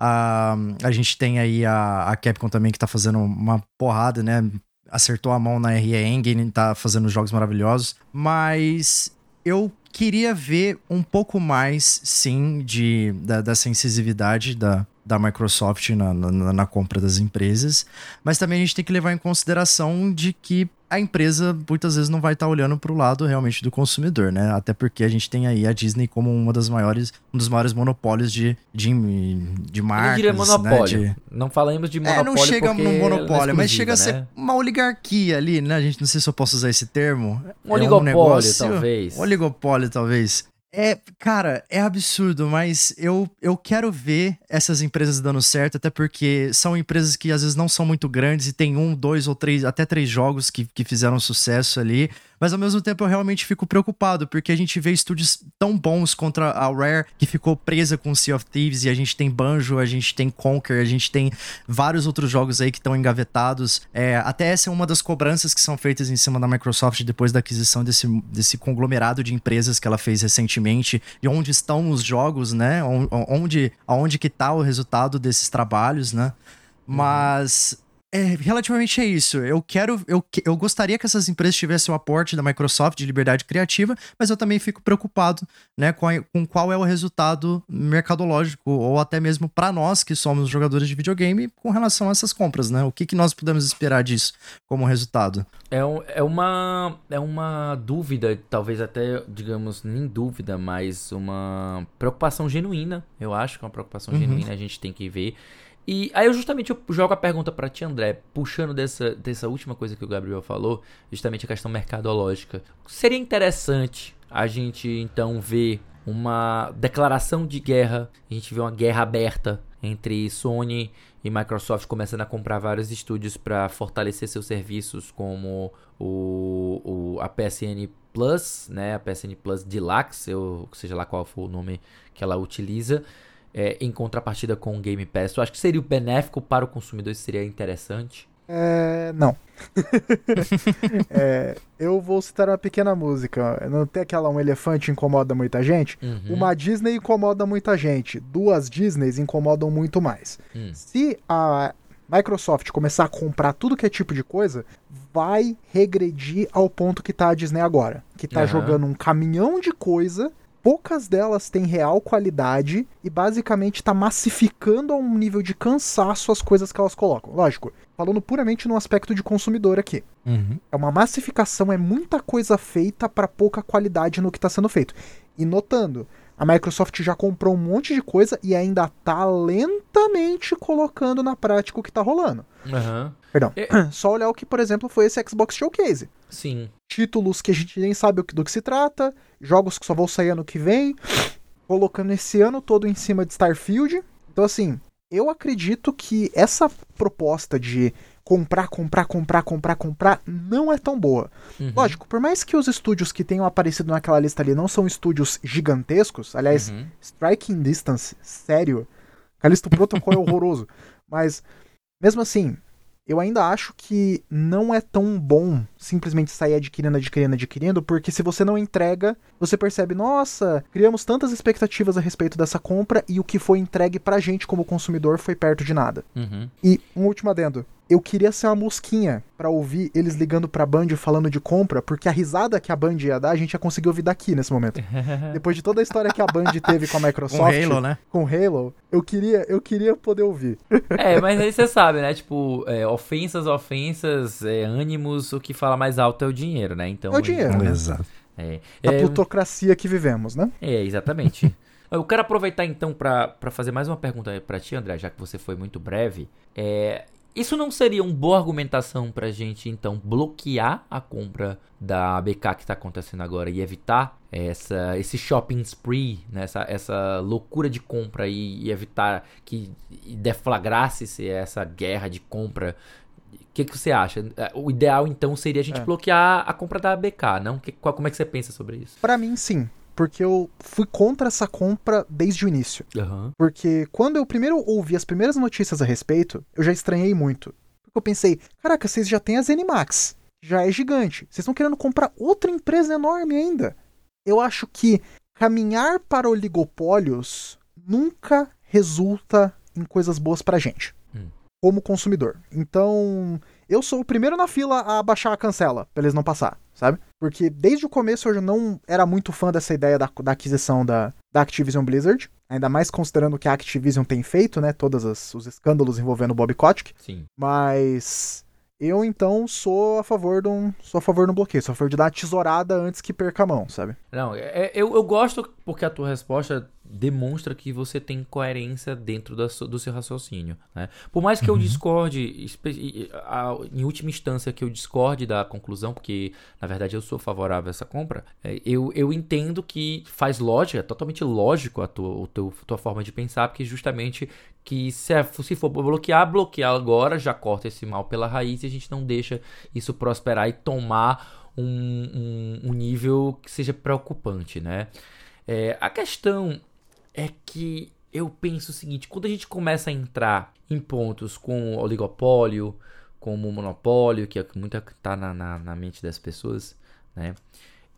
Uh, a gente tem aí a, a Capcom também que está fazendo uma porrada, né? Acertou a mão na RE Engine, está fazendo jogos maravilhosos. Mas eu queria ver um pouco mais, sim, de, da, dessa incisividade da, da Microsoft na, na, na, compra das empresas, mas também a gente tem que levar em consideração de que a empresa muitas vezes não vai estar tá olhando para o lado realmente do consumidor, né? Até porque a gente tem aí a Disney como uma das maiores, um dos maiores monopólios de, de, de marcas. Eu diria monopólio. Né? De... Não falamos de monopólio. É, não chega no monopólio, é mas chega a ser né? uma oligarquia ali, né? A gente não sei se eu posso usar esse termo. Um oligopólio, é um negócio, talvez. Um oligopólio, talvez. É, cara, é absurdo, mas eu, eu quero ver essas empresas dando certo, até porque são empresas que às vezes não são muito grandes e tem um, dois ou três, até três jogos que, que fizeram sucesso ali. Mas ao mesmo tempo eu realmente fico preocupado, porque a gente vê estúdios tão bons contra a Rare, que ficou presa com Sea of Thieves, e a gente tem Banjo, a gente tem Conquer, a gente tem vários outros jogos aí que estão engavetados. É, até essa é uma das cobranças que são feitas em cima da Microsoft depois da aquisição desse, desse conglomerado de empresas que ela fez recentemente, e onde estão os jogos, né? Onde, onde que tá o resultado desses trabalhos, né? Uhum. É, relativamente é isso. Eu quero. Eu, eu gostaria que essas empresas tivessem o aporte da Microsoft de liberdade criativa, mas eu também fico preocupado né, com, a, com qual é o resultado mercadológico, ou até mesmo para nós que somos jogadores de videogame, com relação a essas compras, né? O que, que nós podemos esperar disso como resultado? É, um, é, uma, é uma dúvida, talvez até, digamos, nem dúvida, mas uma preocupação genuína. Eu acho que é uma preocupação uhum. genuína, a gente tem que ver. E aí eu justamente eu jogo a pergunta para ti, André, puxando dessa, dessa última coisa que o Gabriel falou, justamente a questão mercadológica. Seria interessante a gente então ver uma declaração de guerra, a gente vê uma guerra aberta entre Sony e Microsoft começando a comprar vários estúdios para fortalecer seus serviços, como o, o, a PSN Plus, né, a PSN Plus Deluxe, ou seja lá qual for o nome que ela utiliza é, em contrapartida com o Game Pass? Tu acha que seria benéfico para o consumidor? Isso seria interessante? É, não. é, eu vou citar uma pequena música. Não tem aquela um elefante incomoda muita gente? Uhum. Uma Disney incomoda muita gente. Duas Disneys incomodam muito mais. Uhum. Se a Microsoft começar a comprar tudo que é tipo de coisa, vai regredir ao ponto que tá a Disney agora. Que tá uhum. jogando um caminhão de coisa poucas delas têm real qualidade e basicamente está massificando a um nível de cansaço as coisas que elas colocam. Lógico, falando puramente no aspecto de consumidor aqui. Uhum. É uma massificação, é muita coisa feita para pouca qualidade no que está sendo feito. E notando, a Microsoft já comprou um monte de coisa e ainda está lentamente colocando na prática o que está rolando. Uhum. Perdão. É... Só olhar o que, por exemplo, foi esse Xbox Showcase. Sim. Títulos que a gente nem sabe do que se trata, jogos que só vão sair ano que vem, colocando esse ano todo em cima de Starfield. Então, assim, eu acredito que essa proposta de comprar, comprar, comprar, comprar, comprar não é tão boa. Uhum. Lógico, por mais que os estúdios que tenham aparecido naquela lista ali não são estúdios gigantescos, aliás, uhum. Striking Distance, sério, Callisto Protocol é horroroso, mas mesmo assim, eu ainda acho que não é tão bom simplesmente sair adquirindo, adquirindo, adquirindo, porque se você não entrega, você percebe, nossa, criamos tantas expectativas a respeito dessa compra e o que foi entregue pra gente como consumidor foi perto de nada. Uhum. E um último adendo eu queria ser uma mosquinha para ouvir eles ligando pra Band falando de compra, porque a risada que a Band ia dar, a gente ia conseguir ouvir daqui nesse momento. Depois de toda a história que a Band teve com a Microsoft, com Halo, né? Com Halo, eu queria, eu queria poder ouvir. É, mas aí você sabe, né? Tipo, é, ofensas, ofensas, é, ânimos, o que fala mais alto é o dinheiro, né? Então, é o dinheiro, né? Exato. É, a é, plutocracia que vivemos, né? É, exatamente. Eu quero aproveitar então para fazer mais uma pergunta para ti, André, já que você foi muito breve. É, isso não seria uma boa argumentação pra gente, então, bloquear a compra da ABK que tá acontecendo agora e evitar essa, esse shopping spree, né? essa, essa loucura de compra e, e evitar que deflagrasse essa guerra de compra o que, que você acha? O ideal, então, seria a gente é. bloquear a compra da ABK, não? Que, qual, como é que você pensa sobre isso? Para mim, sim porque eu fui contra essa compra desde o início. Uhum. Porque quando eu primeiro ouvi as primeiras notícias a respeito, eu já estranhei muito. Porque eu pensei, caraca, vocês já têm a ZeniMax, já é gigante. Vocês estão querendo comprar outra empresa enorme ainda. Eu acho que caminhar para oligopólios nunca resulta em coisas boas pra gente. Hum. Como consumidor. Então, eu sou o primeiro na fila a baixar a cancela, pra eles não passar, sabe? Porque desde o começo eu já não era muito fã dessa ideia da, da aquisição da, da Activision Blizzard. Ainda mais considerando que a Activision tem feito, né? Todos os escândalos envolvendo o Bob Kotick. Sim. Mas eu então sou a favor de um, sou a favor do bloqueio, sou a favor de dar a tesourada antes que perca a mão, sabe? Não, é, eu, eu gosto porque a tua resposta demonstra que você tem coerência dentro da, do seu raciocínio. Né? Por mais que uhum. eu discorde, em última instância, que eu discorde da conclusão, porque na verdade eu sou favorável a essa compra, é, eu, eu entendo que faz lógica, é totalmente lógico a tua, a tua, a tua forma de pensar, porque justamente que se, é, se for bloquear, bloquear agora, já corta esse mal pela raiz e a gente não deixa isso prosperar e tomar um, um, um nível que seja preocupante, né? É, a questão é que eu penso o seguinte: quando a gente começa a entrar em pontos com oligopólio, como monopólio, que é muito está na, na, na mente das pessoas, né?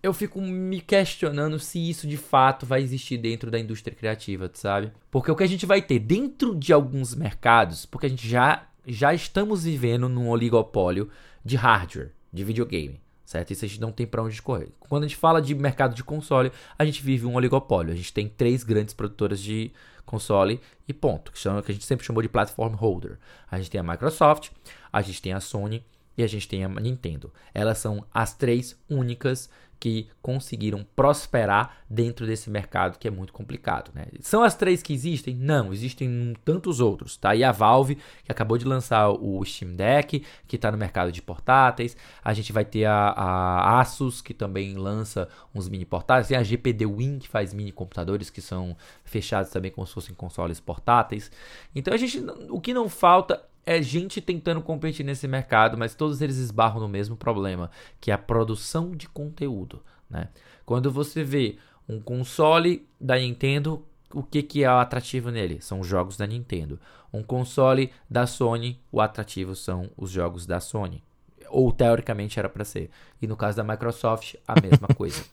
eu fico me questionando se isso de fato vai existir dentro da indústria criativa, sabe? Porque o que a gente vai ter dentro de alguns mercados, porque a gente já já estamos vivendo num oligopólio de hardware, de videogame. Certo? Isso a gente não tem para onde correr. Quando a gente fala de mercado de console, a gente vive um oligopólio. A gente tem três grandes produtoras de console e ponto, que, são, que a gente sempre chamou de platform holder. A gente tem a Microsoft, a gente tem a Sony e a gente tem a Nintendo. Elas são as três únicas que conseguiram prosperar dentro desse mercado que é muito complicado. Né? São as três que existem? Não, existem tantos outros. Tá aí a Valve, que acabou de lançar o Steam Deck, que está no mercado de portáteis. A gente vai ter a, a, Asus, que também lança uns mini portáteis. Tem a GPD Win, que faz mini computadores que são fechados também como se fossem consoles portáteis. Então a gente, o que não falta é gente tentando competir nesse mercado, mas todos eles esbarram no mesmo problema, que é a produção de conteúdo. Né? Quando você vê um console da Nintendo, o que, que é o atrativo nele? São os jogos da Nintendo. Um console da Sony, o atrativo são os jogos da Sony. Ou teoricamente era para ser. E no caso da Microsoft, a mesma coisa.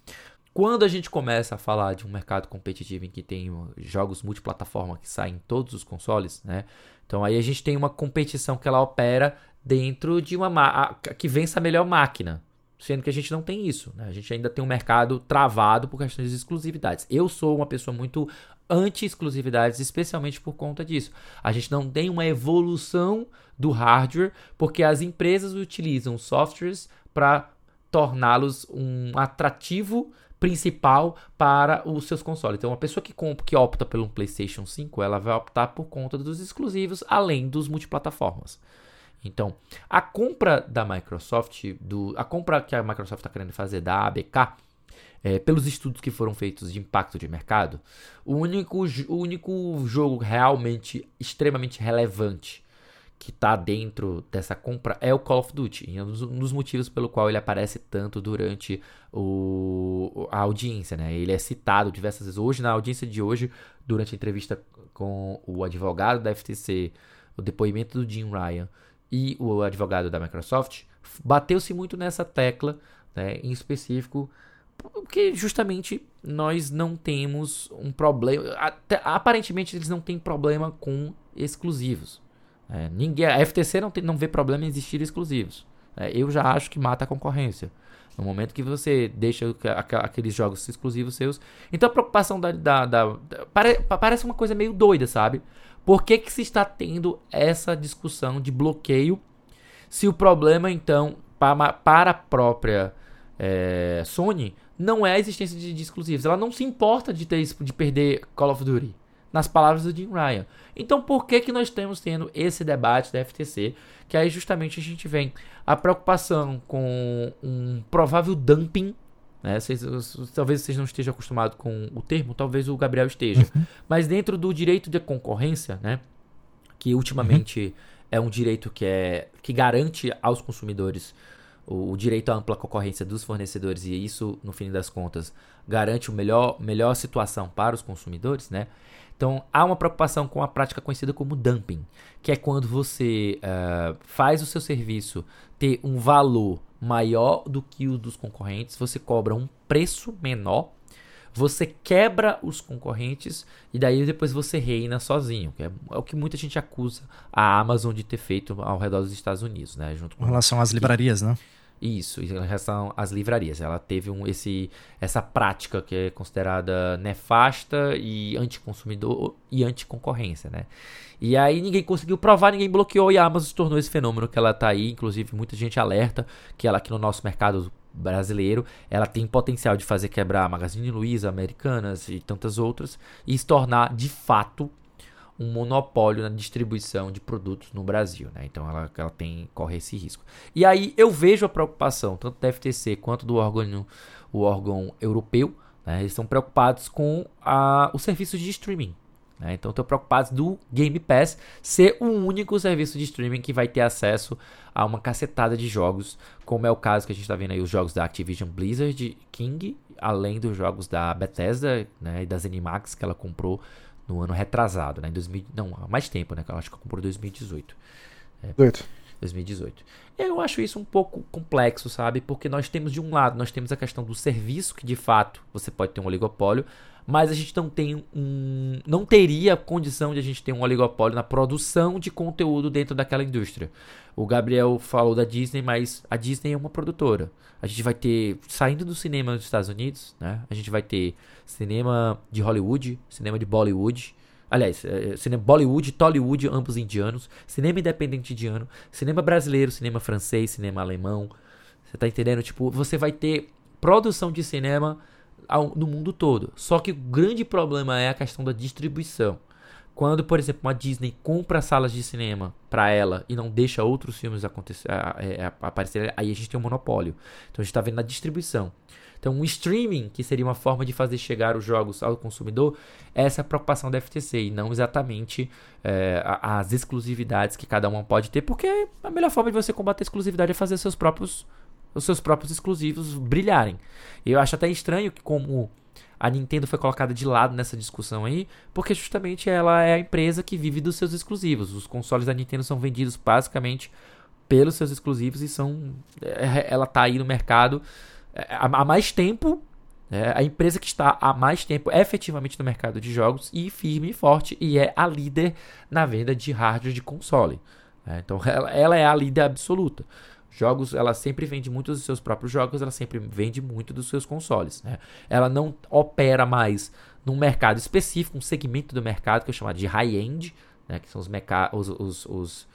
Quando a gente começa a falar de um mercado competitivo em que tem jogos multiplataforma que saem em todos os consoles, né? Então aí a gente tem uma competição que ela opera dentro de uma que vença a melhor máquina, sendo que a gente não tem isso, né? A gente ainda tem um mercado travado por questões de exclusividades. Eu sou uma pessoa muito anti-exclusividades, especialmente por conta disso. A gente não tem uma evolução do hardware porque as empresas utilizam softwares para torná-los um atrativo principal para os seus consoles. Então, uma pessoa que, compra, que opta pelo PlayStation 5, ela vai optar por conta dos exclusivos, além dos multiplataformas. Então, a compra da Microsoft, do, a compra que a Microsoft está querendo fazer da ABK, é, pelos estudos que foram feitos de impacto de mercado, o único, o único jogo realmente extremamente relevante que está dentro dessa compra é o Call of Duty. E um dos, um dos, motivos pelo qual ele aparece tanto durante o, a audiência, né? Ele é citado diversas vezes. Hoje, na audiência de hoje, durante a entrevista com o advogado da FTC, o depoimento do Jim Ryan e o advogado da Microsoft, bateu-se muito nessa tecla, né, em específico, porque justamente nós não temos um problema. Aparentemente, eles não têm problema com exclusivos. É, ninguém, a FTC não, tem, não vê problema em existir exclusivos. É, eu já acho que mata a concorrência. No momento que você deixa aqueles jogos exclusivos seus. Então a preocupação da. da, da, pare, parece uma coisa meio doida, sabe? Por que, que se está tendo essa discussão de bloqueio? Se o problema, então, para, para a própria é, Sony, não é a existência de, de exclusivos. Ela não se importa de, ter, de perder Call of Duty nas palavras do Jim Ryan. Então, por que que nós estamos tendo esse debate da FTC? Que aí justamente a gente vem a preocupação com um provável dumping. Né? Vocês, talvez vocês não estejam acostumados com o termo, talvez o Gabriel esteja. Uhum. Mas dentro do direito de concorrência, né? que ultimamente uhum. é um direito que, é, que garante aos consumidores o, o, direito à ampla concorrência dos fornecedores, e isso, no fim das contas, garante o melhor, melhor situação para os consumidores, né? Então, há uma preocupação com a prática conhecida como dumping, que é quando você uh, faz o seu serviço ter um valor maior do que o dos concorrentes, você cobra um preço menor, você quebra os concorrentes e daí depois você reina sozinho, que é, é o que muita gente acusa a Amazon de ter feito ao redor dos Estados Unidos, né? Junto com relação às livrarias, né? Isso, em relação às livrarias. Ela teve um, esse, essa prática que é considerada nefasta e anticonsumidor e anticoncorrência, né? E aí ninguém conseguiu provar, ninguém bloqueou e a Amazon se tornou esse fenômeno que ela está aí. Inclusive, muita gente alerta que ela aqui no nosso mercado brasileiro, ela tem potencial de fazer quebrar a Magazine Luiza, Americanas e tantas outras e se tornar de fato um monopólio na distribuição de produtos no Brasil, né? Então ela, ela tem corre esse risco. E aí eu vejo a preocupação tanto da FTC quanto do órgão, o órgão europeu, né? Eles estão preocupados com a, o serviço de streaming. Né? Então estão preocupados do Game Pass ser o único serviço de streaming que vai ter acesso a uma cacetada de jogos, como é o caso que a gente está vendo aí os jogos da Activision Blizzard King, além dos jogos da Bethesda né, e das Animax que ela comprou no ano retrasado, né? Em 2000, não, há mais tempo, né? Eu acho que eu comprei em 2018. É. 2018. Eu acho isso um pouco complexo, sabe? Porque nós temos de um lado, nós temos a questão do serviço, que de fato você pode ter um oligopólio, mas a gente não tem um. não teria condição de a gente ter um oligopólio na produção de conteúdo dentro daquela indústria. O Gabriel falou da Disney, mas a Disney é uma produtora. A gente vai ter, saindo do cinema dos Estados Unidos, né? A gente vai ter cinema de Hollywood, cinema de Bollywood, Aliás, é, cinema Bollywood, Tollywood, ambos indianos. Cinema independente indiano. Cinema brasileiro, cinema francês, cinema alemão. Você tá entendendo? Tipo, você vai ter produção de cinema ao, no mundo todo. Só que o grande problema é a questão da distribuição. Quando, por exemplo, uma Disney compra salas de cinema para ela e não deixa outros filmes acontecer, é, aparecerem, aí a gente tem um monopólio. Então a gente está vendo na distribuição. Então, um streaming, que seria uma forma de fazer chegar os jogos ao consumidor, essa é a preocupação da FTC e não exatamente é, as exclusividades que cada uma pode ter, porque a melhor forma de você combater a exclusividade é fazer seus próprios, os seus próprios exclusivos brilharem. Eu acho até estranho que, como a Nintendo foi colocada de lado nessa discussão aí, porque justamente ela é a empresa que vive dos seus exclusivos. Os consoles da Nintendo são vendidos basicamente pelos seus exclusivos e são. É, ela tá aí no mercado há mais tempo, é a empresa que está há mais tempo efetivamente no mercado de jogos e firme e forte e é a líder na venda de hardware de console. É, então ela, ela, é a líder absoluta. Jogos, ela sempre vende muitos dos seus próprios jogos, ela sempre vende muito dos seus consoles. Né? Ela não opera mais num mercado específico, um segmento do mercado que é chamado de high-end, né? que são os, os, os, os,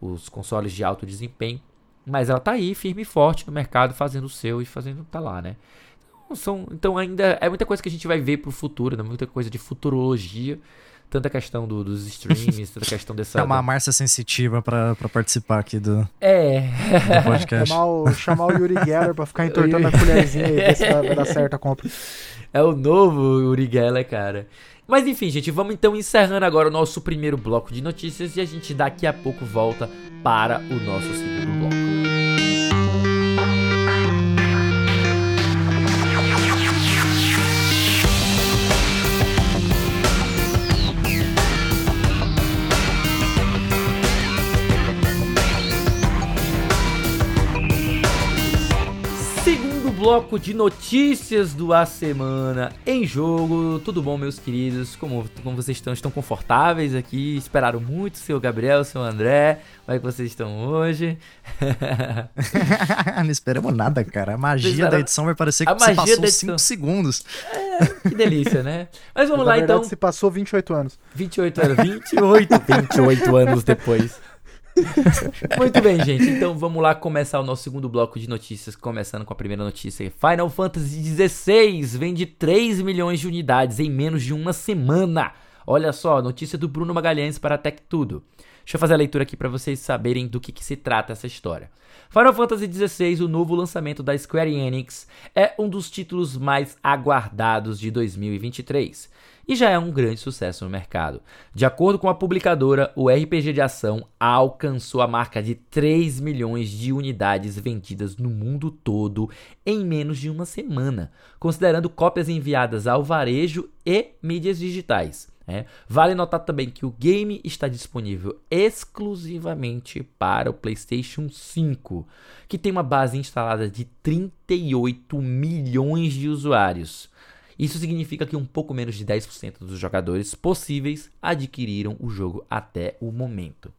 os consoles de alto desempenho. Mas ela tá aí, firme e forte no mercado, fazendo o seu e fazendo. tá lá, né? Então, são, então ainda é muita coisa que a gente vai ver pro futuro, né? Muita coisa de futurologia. Tanta questão do, dos streams, tanta questão dessa. É uma Márcia sensitiva pra, pra participar aqui do, é. do podcast. chamar, o, chamar o Yuri Geller pra ficar entortando a colherzinha e ver se vai dar certo a compra. É o novo Yuri Geller, cara. Mas enfim, gente, vamos então encerrando agora o nosso primeiro bloco de notícias e a gente daqui a pouco volta para o nosso segundo bloco. Bloco de notícias do A Semana em Jogo. Tudo bom, meus queridos? Como, como vocês estão? Estão confortáveis aqui? Esperaram muito, seu Gabriel, seu André? Como é que vocês estão hoje? Não esperamos nada, cara. A magia da edição vai parecer que a você passou 5 segundos. É, que delícia, né? Mas vamos Na lá, verdade, então. Você passou 28 anos. 28 anos. 28, 28 anos depois. Muito bem, gente. Então vamos lá começar o nosso segundo bloco de notícias, começando com a primeira notícia. Final Fantasy XVI vende 3 milhões de unidades em menos de uma semana. Olha só, notícia do Bruno Magalhães para Tech Tudo. Deixa eu fazer a leitura aqui para vocês saberem do que, que se trata essa história. Final Fantasy XVI, o novo lançamento da Square Enix, é um dos títulos mais aguardados de 2023 e já é um grande sucesso no mercado. De acordo com a publicadora, o RPG de ação alcançou a marca de 3 milhões de unidades vendidas no mundo todo em menos de uma semana, considerando cópias enviadas ao varejo e mídias digitais. É. Vale notar também que o game está disponível exclusivamente para o PlayStation 5, que tem uma base instalada de 38 milhões de usuários. Isso significa que um pouco menos de 10% dos jogadores possíveis adquiriram o jogo até o momento.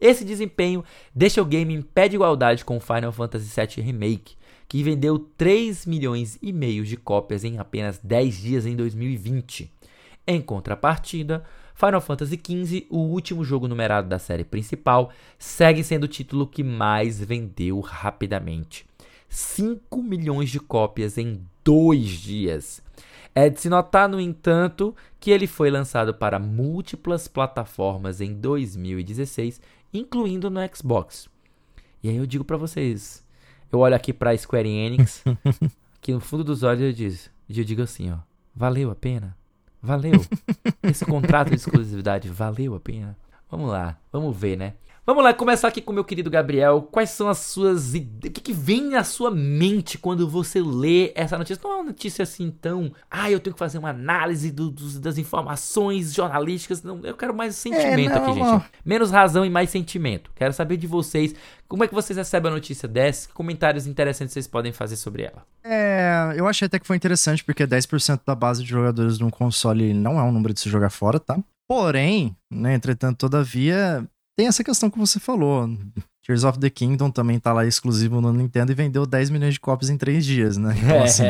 Esse desempenho deixa o game em pé de igualdade com Final Fantasy VII Remake, que vendeu 3 milhões e meio de cópias em apenas 10 dias em 2020. Em contrapartida, Final Fantasy XV, o último jogo numerado da série principal, segue sendo o título que mais vendeu rapidamente. 5 milhões de cópias em dois dias. É de se notar, no entanto, que ele foi lançado para múltiplas plataformas em 2016, incluindo no Xbox. E aí eu digo para vocês, eu olho aqui para Square Enix, que no fundo dos olhos eu digo, eu digo assim, ó, valeu a pena? Valeu. Esse contrato de exclusividade valeu a pena? Vamos lá, vamos ver, né? Vamos lá, começar aqui com o meu querido Gabriel. Quais são as suas ideias? O que, que, vem na sua mente quando você lê essa notícia? Não é uma notícia assim tão. Ah, eu tenho que fazer uma análise do, dos, das informações jornalísticas. Não, eu quero mais sentimento é, não, aqui, gente. Menos razão e mais sentimento. Quero saber de vocês. Como é que vocês recebem a notícia dessa? Que comentários interessantes vocês podem fazer sobre ela? É, eu achei até que foi interessante, porque 10% da base de jogadores de um console não é um número de se jogar fora, tá? Porém, né, entretanto, todavia, tem essa questão que você falou. Tears of the Kingdom também tá lá exclusivo no Nintendo e vendeu 10 milhões de cópias em 3 dias, né? Então, assim,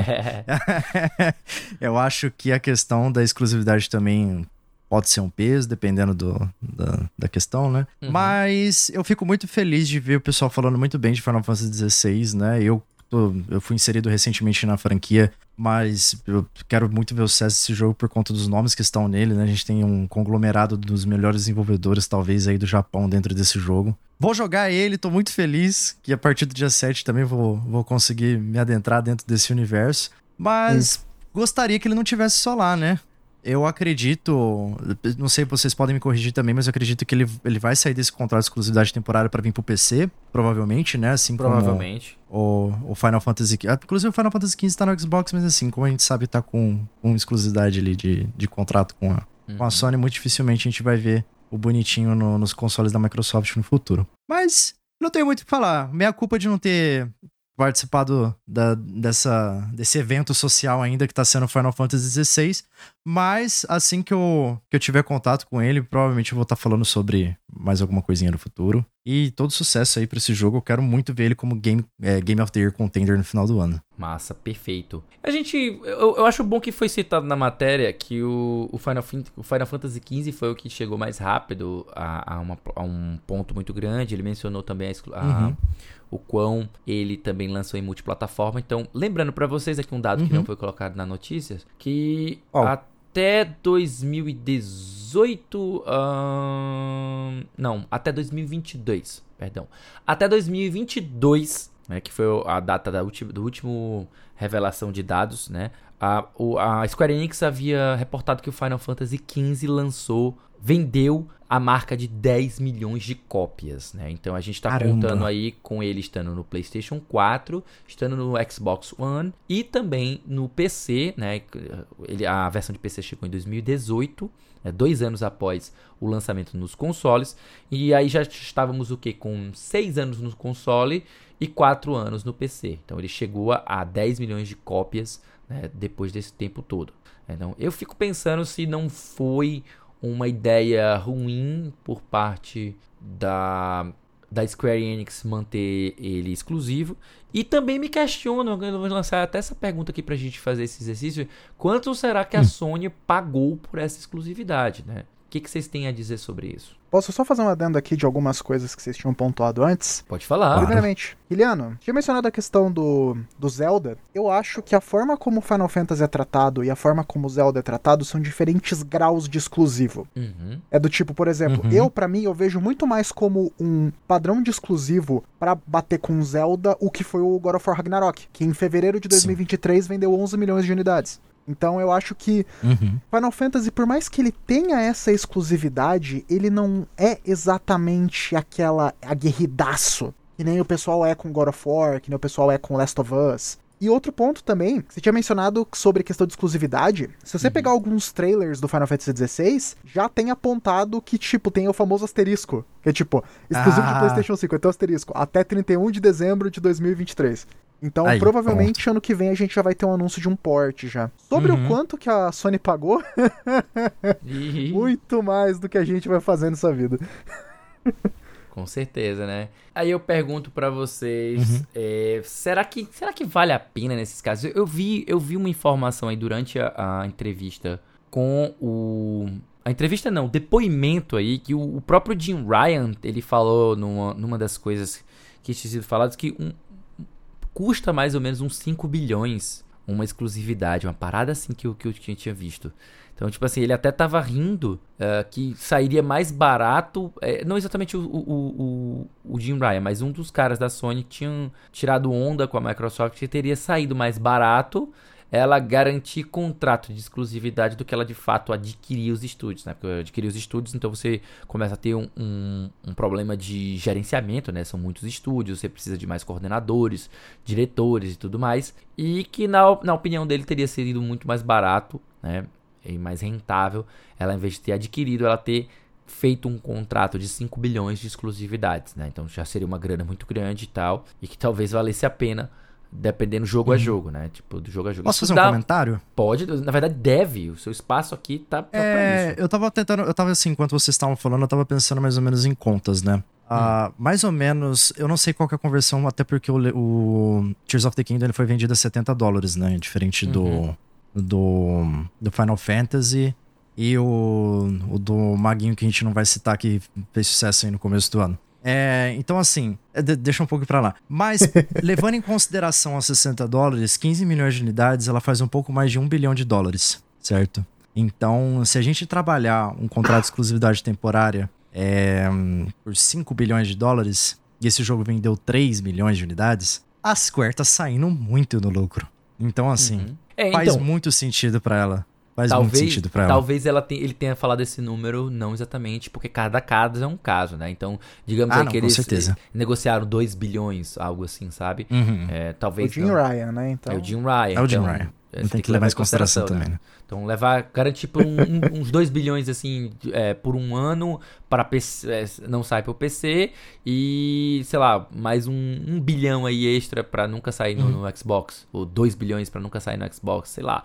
eu acho que a questão da exclusividade também pode ser um peso, dependendo do, da, da questão, né? Uhum. Mas eu fico muito feliz de ver o pessoal falando muito bem de Final Fantasy XVI, né? Eu tô, eu fui inserido recentemente na franquia, mas eu quero muito ver o sucesso desse jogo por conta dos nomes que estão nele, né? A gente tem um conglomerado dos melhores desenvolvedores, talvez, aí do Japão dentro desse jogo. Vou jogar ele, tô muito feliz que a partir do dia 7 também vou, vou conseguir me adentrar dentro desse universo. Mas gostaria que ele não tivesse só lá, né? Eu acredito, não sei, vocês podem me corrigir também, mas eu acredito que ele, ele vai sair desse contrato de exclusividade temporária para vir pro PC, provavelmente, né? Assim provavelmente. O, o Final Fantasy XV. Inclusive o Final Fantasy XV tá no Xbox, mas assim, como a gente sabe, tá com, com exclusividade ali de, de contrato com a, uhum. com a uhum. Sony, muito dificilmente a gente vai ver o bonitinho no, nos consoles da Microsoft no futuro. Mas não tenho muito o que falar. Minha culpa de não ter participado da, dessa, desse evento social ainda que está sendo Final Fantasy XVI, mas assim que eu, que eu tiver contato com ele, provavelmente eu vou estar tá falando sobre mais alguma coisinha no futuro. E todo sucesso aí para esse jogo, eu quero muito ver ele como Game, é, Game of the Year Contender no final do ano. Massa, perfeito. A gente, eu, eu acho bom que foi citado na matéria que o, o, Final, o Final Fantasy XV foi o que chegou mais rápido a, a, uma, a um ponto muito grande, ele mencionou também a, a uhum o quão ele também lançou em multiplataforma. Então, lembrando para vocês aqui um dado uhum. que não foi colocado na notícia, que oh. Até 2018, uh, não, até 2022, perdão, até 2022, né, que foi a data da do último revelação de dados, né? A, a Square Enix havia reportado que o Final Fantasy XV lançou, vendeu a marca de 10 milhões de cópias, né? Então a gente está contando aí com ele estando no PlayStation 4, estando no Xbox One e também no PC, né? Ele, a versão de PC chegou em 2018, né? dois anos após o lançamento nos consoles, e aí já estávamos o que com seis anos no console e quatro anos no PC. Então ele chegou a 10 milhões de cópias né? depois desse tempo todo. Então eu fico pensando se não foi uma ideia ruim por parte da, da Square Enix manter ele exclusivo. E também me questiono, eu vou lançar até essa pergunta aqui pra gente fazer esse exercício: quanto será que a hum. Sony pagou por essa exclusividade, né? O que, que vocês têm a dizer sobre isso? Posso só fazer um adendo aqui de algumas coisas que vocês tinham pontuado antes? Pode falar. Primeiramente, Iliano, tinha mencionado a questão do, do Zelda. Eu acho que a forma como Final Fantasy é tratado e a forma como o Zelda é tratado são diferentes graus de exclusivo. Uhum. É do tipo, por exemplo, uhum. eu, para mim, eu vejo muito mais como um padrão de exclusivo para bater com Zelda o que foi o God of War Ragnarok, que em fevereiro de 2023 Sim. vendeu 11 milhões de unidades. Então eu acho que uhum. Final Fantasy, por mais que ele tenha essa exclusividade, ele não é exatamente aquela aguerridaço. Que nem o pessoal é com God of War, que nem o pessoal é com Last of Us. E outro ponto também, você tinha mencionado sobre a questão de exclusividade. Se você uhum. pegar alguns trailers do Final Fantasy XVI, já tem apontado que, tipo, tem o famoso asterisco. Que é tipo, exclusivo ah. de PlayStation 5, então asterisco, até 31 de dezembro de 2023. Então, Aí, provavelmente pronto. ano que vem a gente já vai ter um anúncio de um port já. Sobre uhum. o quanto que a Sony pagou, muito mais do que a gente vai fazer nessa vida. Com certeza, né? Aí eu pergunto para vocês, uhum. é, será que será que vale a pena nesses casos? Eu vi eu vi uma informação aí durante a, a entrevista com o a entrevista não, o depoimento aí que o, o, próprio Jim Ryan ele falou numa, numa das coisas que tinha sido faladas que um, custa mais ou menos uns 5 bilhões uma exclusividade, uma parada assim que que eu tinha visto. Então, tipo assim, ele até tava rindo uh, que sairia mais barato, é, não exatamente o, o, o, o, Jim Ryan, mas um dos caras da Sony tinham tirado onda com a Microsoft que teria saído mais barato ela garantir contrato de exclusividade do que ela de fato adquirir os estúdios, né? Porque adquirir os estúdios, então você começa a ter um, um, um, problema de gerenciamento, né? São muitos estúdios, você precisa de mais coordenadores, diretores e tudo mais. E que, na, na opinião dele, teria sido muito mais barato, né? E mais rentável ela, em vez de ter adquirido, ela ter feito um contrato de 5 bilhões de exclusividades, né? Então já seria uma grana muito grande e tal, e que talvez valesse a pena dependendo jogo uhum. a jogo, né? Tipo, do jogo a jogo. Posso fazer dá... um comentário? Pode, na verdade deve. O seu espaço aqui tá, tá é, pra isso. Eu tava tentando, eu tava assim, enquanto vocês estavam falando, eu tava pensando mais ou menos em contas, né? Uh, mais ou menos, eu não sei qual é a conversão, até porque o, o Tears of the Kingdom ele foi vendido a 70 dólares, né? Diferente uhum. do, do, do Final Fantasy e o, o do Maguinho que a gente não vai citar que fez sucesso aí no começo do ano. É, então, assim, é, deixa um pouco para lá. Mas, levando em consideração os 60 dólares, 15 milhões de unidades, ela faz um pouco mais de 1 bilhão de dólares, certo? Então, se a gente trabalhar um contrato de exclusividade temporária é, por 5 bilhões de dólares, e esse jogo vendeu 3 milhões de unidades, a Square tá saindo muito no lucro. Então, assim, uhum. é, faz então... muito sentido para ela. Faz talvez, muito sentido pra ela. Talvez ela ele tenha falado esse número, não exatamente, porque cada caso é um caso, né? Então, digamos ah, não, que eles certeza. negociaram 2 bilhões, algo assim, sabe? Uhum. É, talvez. O Jim não. Ryan, né? Então... É o Jim Ryan. É o Jim então, Ryan. Não tem que levar em consideração, consideração também, né? Então, levar, garantir por um, um, uns 2 bilhões, assim, é, por um ano, para PC, é, não sai pro PC, e, sei lá, mais um, um bilhão aí extra para nunca sair no, uhum. no Xbox, ou 2 bilhões para nunca sair no Xbox, sei lá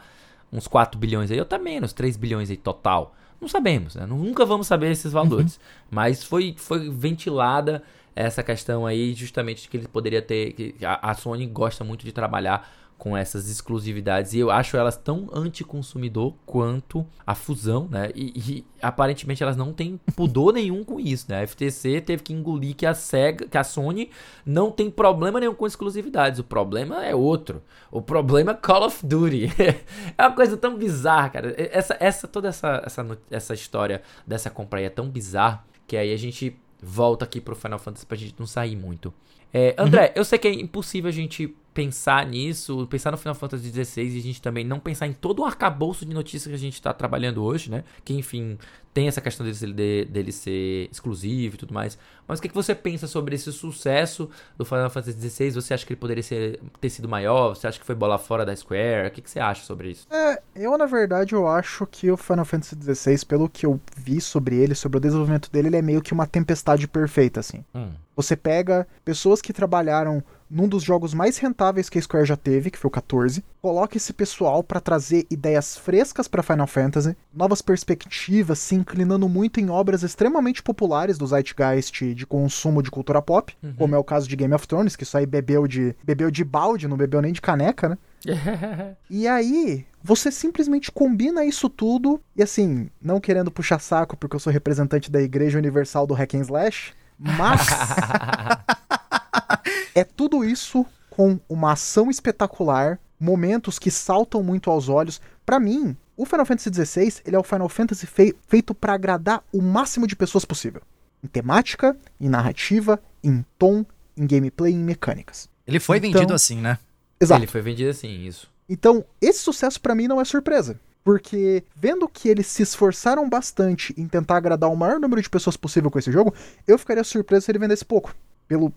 uns 4 bilhões aí, ou até menos, 3 bilhões aí total. Não sabemos, né? Nunca vamos saber esses valores. Uhum. Mas foi, foi ventilada essa questão aí, justamente de que ele poderia ter. Que a, a Sony gosta muito de trabalhar com essas exclusividades. E eu acho elas tão anticonsumidor quanto a fusão, né? E, e, aparentemente elas não têm pudor nenhum com isso, né? A FTC teve que engolir que a Sega, que a Sony não tem problema nenhum com exclusividades. O problema é outro. O problema é Call of Duty. é uma coisa tão bizarra, cara. Essa, essa toda essa, essa, essa história dessa compra aí é tão bizarra que aí a gente volta aqui pro Final Fantasy pra gente não sair muito. É, André, uhum. eu sei que é impossível a gente pensar nisso, pensar no Final Fantasy XVI e a gente também não pensar em todo o arcabouço de notícias que a gente está trabalhando hoje, né? Que, enfim, tem essa questão dele, dele ser exclusivo e tudo mais. Mas o que, que você pensa sobre esse sucesso do Final Fantasy XVI? Você acha que ele poderia ser, ter sido maior? Você acha que foi bola fora da Square? O que, que você acha sobre isso? É, eu, na verdade, eu acho que o Final Fantasy XVI, pelo que eu vi sobre ele, sobre o desenvolvimento dele, ele é meio que uma tempestade perfeita, assim. Hum. Você pega pessoas que trabalharam num dos jogos mais rentáveis que a Square já teve, que foi o 14. Coloca esse pessoal para trazer ideias frescas para Final Fantasy, novas perspectivas, se inclinando muito em obras extremamente populares do Zeitgeist de consumo de cultura pop, uhum. como é o caso de Game of Thrones, que isso aí bebeu de bebeu de balde, não bebeu nem de caneca, né? e aí, você simplesmente combina isso tudo, e assim, não querendo puxar saco porque eu sou representante da Igreja Universal do Hack and Slash, mas é tudo isso com uma ação espetacular, momentos que saltam muito aos olhos. Para mim, o Final Fantasy XVI ele é o Final Fantasy fei feito para agradar o máximo de pessoas possível. Em temática, em narrativa, em tom, em gameplay, em mecânicas. Ele foi então, vendido assim, né? Exato. Ele foi vendido assim, isso. Então, esse sucesso para mim não é surpresa. Porque vendo que eles se esforçaram bastante em tentar agradar o maior número de pessoas possível com esse jogo, eu ficaria surpreso se ele vendesse pouco. Pelo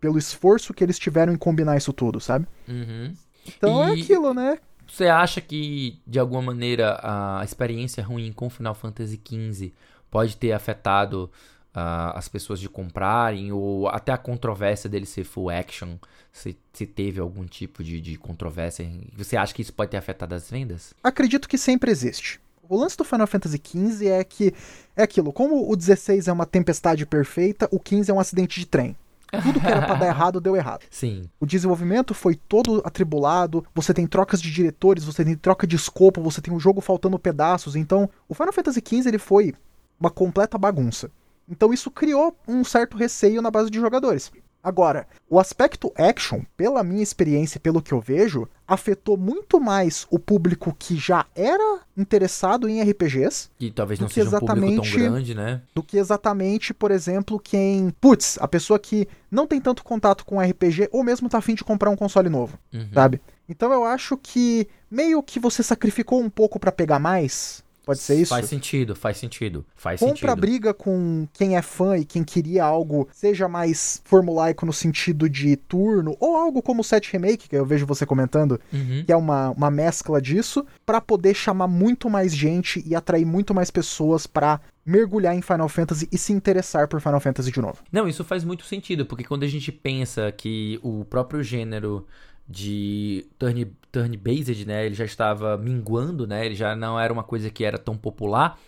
pelo esforço que eles tiveram em combinar isso tudo, sabe? Uhum. Então é e é aquilo, né? Você acha que, de alguma maneira, a experiência ruim com Final Fantasy XV pode ter afetado uh, as pessoas de comprarem, ou até a controvérsia dele ser full action? Se, se teve algum tipo de, de controvérsia? Você acha que isso pode ter afetado as vendas? Acredito que sempre existe. O lance do Final Fantasy XV é que é aquilo, como o 16 é uma tempestade perfeita, o 15 é um acidente de trem. Tudo que era para dar errado deu errado. Sim. O desenvolvimento foi todo atribulado, você tem trocas de diretores, você tem troca de escopo, você tem o um jogo faltando pedaços. Então, o Final Fantasy XV ele foi uma completa bagunça. Então isso criou um certo receio na base de jogadores. Agora, o aspecto action, pela minha experiência e pelo que eu vejo, afetou muito mais o público que já era interessado em RPGs. E talvez não seja um público tão grande, né? Do que exatamente, por exemplo, quem. Putz, a pessoa que não tem tanto contato com RPG ou mesmo tá afim de comprar um console novo, uhum. sabe? Então eu acho que meio que você sacrificou um pouco para pegar mais. Pode ser isso? Faz sentido, faz sentido. Faz Compra sentido. briga com quem é fã e quem queria algo, seja mais formulaico no sentido de turno, ou algo como o 7 Remake, que eu vejo você comentando, uhum. que é uma, uma mescla disso, para poder chamar muito mais gente e atrair muito mais pessoas para mergulhar em Final Fantasy e se interessar por Final Fantasy de novo. Não, isso faz muito sentido, porque quando a gente pensa que o próprio gênero de turn, turn based, né? Ele já estava minguando, né? Ele já não era uma coisa que era tão popular.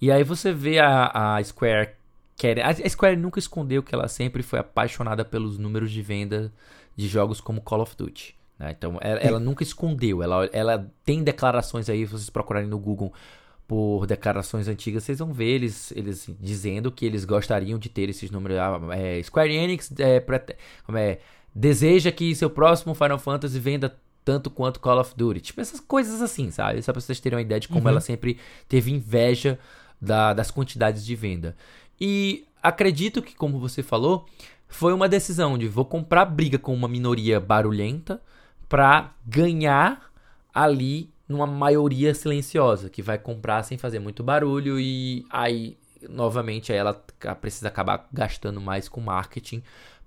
E aí você vê a, a Square quer, a Square nunca escondeu que ela sempre foi apaixonada pelos números de venda de jogos como Call of Duty. Né? Então ela, ela, nunca escondeu. Ela, ela tem declarações aí, se vocês procurarem no Google por declarações antigas, vocês vão ver eles, eles dizendo que eles gostariam de ter esses números. Ah, é, Square Enix é, é, deseja que seu próximo Final Fantasy venda tanto quanto Call of Duty. Tipo, essas coisas assim, sabe? Só pra vocês terem uma ideia de como uhum. ela sempre teve inveja da, das quantidades de venda. E acredito que, como você falou, foi uma decisão de vou comprar briga com uma minoria barulhenta para ganhar ali numa maioria silenciosa, que vai comprar sem fazer muito barulho e aí novamente aí ela precisa acabar gastando mais com marketing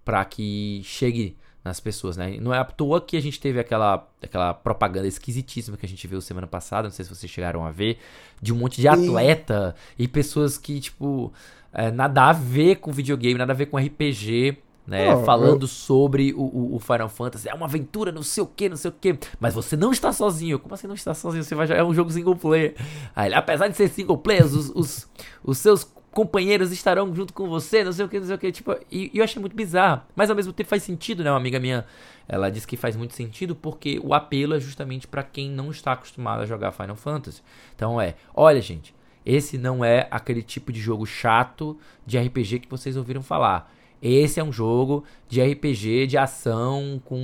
para que chegue nas pessoas, né? Não é à toa que a gente teve aquela, aquela propaganda esquisitíssima que a gente viu semana passada, não sei se vocês chegaram a ver, de um monte de atleta e, e pessoas que, tipo, é, nada a ver com videogame, nada a ver com RPG, né? Oh, falando eu... sobre o, o, o, Final Fantasy. É uma aventura, não sei o que, não sei o que. Mas você não está sozinho. Como assim não está sozinho? Você vai jogar é um jogo single player. Aí, apesar de ser single player, os, os, os seus companheiros estarão junto com você, não sei o que, não sei o que. Tipo, e, e, eu achei muito bizarro. Mas ao mesmo tempo faz sentido, né? Uma amiga minha, ela disse que faz muito sentido porque o apelo é justamente para quem não está acostumado a jogar Final Fantasy. Então é, olha, gente, esse não é aquele tipo de jogo chato de RPG que vocês ouviram falar. Esse é um jogo de RPG de ação com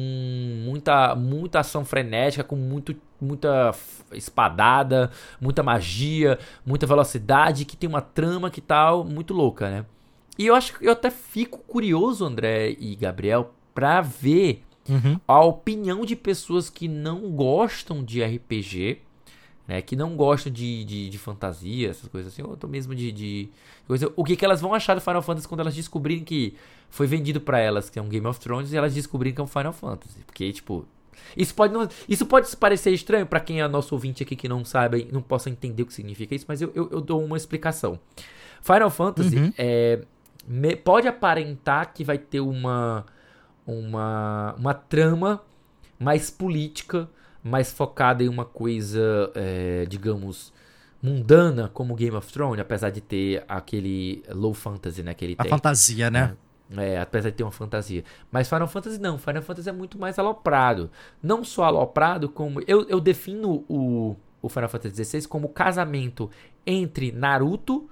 muita muita ação frenética, com muito muita espadada, muita magia, muita velocidade, que tem uma trama que tal muito louca, né? E eu acho que eu até fico curioso, André e Gabriel, para ver uhum. a opinião de pessoas que não gostam de RPG né, que não gostam de, de, de, fantasia, essas coisas assim, ou mesmo de, de coisa, o que, que elas vão achar do Final Fantasy quando elas descobrirem que foi vendido para elas que é um Game of Thrones e elas descobrirem que é um Final Fantasy, porque tipo isso pode não, isso pode parecer estranho para quem é nosso ouvinte aqui que não sabe, não possa entender o que significa isso, mas eu, eu, eu dou uma explicação. Final Fantasy uhum. é, me, pode aparentar que vai ter uma uma uma trama mais política mais focada em uma coisa, é, digamos, mundana como Game of Thrones, apesar de ter aquele low fantasy, né, que ele A tem. fantasia, né? É, é, apesar de ter uma fantasia. Mas Final Fantasy não, Final Fantasy é muito mais aloprado. Não só aloprado, como. Eu, eu defino o, o Final Fantasy XVI como casamento entre Naruto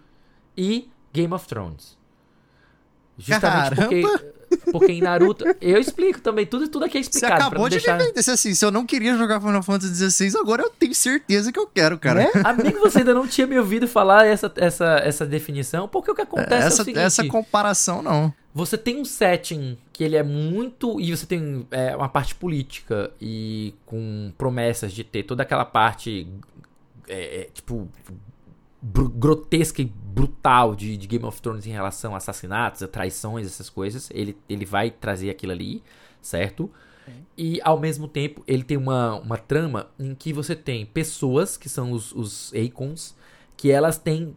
e Game of Thrones. Justamente Caramba. porque porque em Naruto. Eu explico também, tudo, tudo aqui é explicado. Você acabou de deixar... defender assim, se eu não queria jogar Final Fantasy XVI, agora eu tenho certeza que eu quero, cara. É? Amigo, você ainda não tinha me ouvido falar essa, essa, essa definição, porque o que acontece essa, é o seguinte... Essa comparação, não. Você tem um setting que ele é muito... E você tem é, uma parte política e com promessas de ter toda aquela parte... É, é tipo grotesca e brutal de, de, Game of Thrones em relação a assassinatos, a traições, essas coisas. Ele, ele vai trazer aquilo ali, certo? E ao mesmo tempo ele tem uma, uma trama em que você tem pessoas que são os, os Akons, que elas têm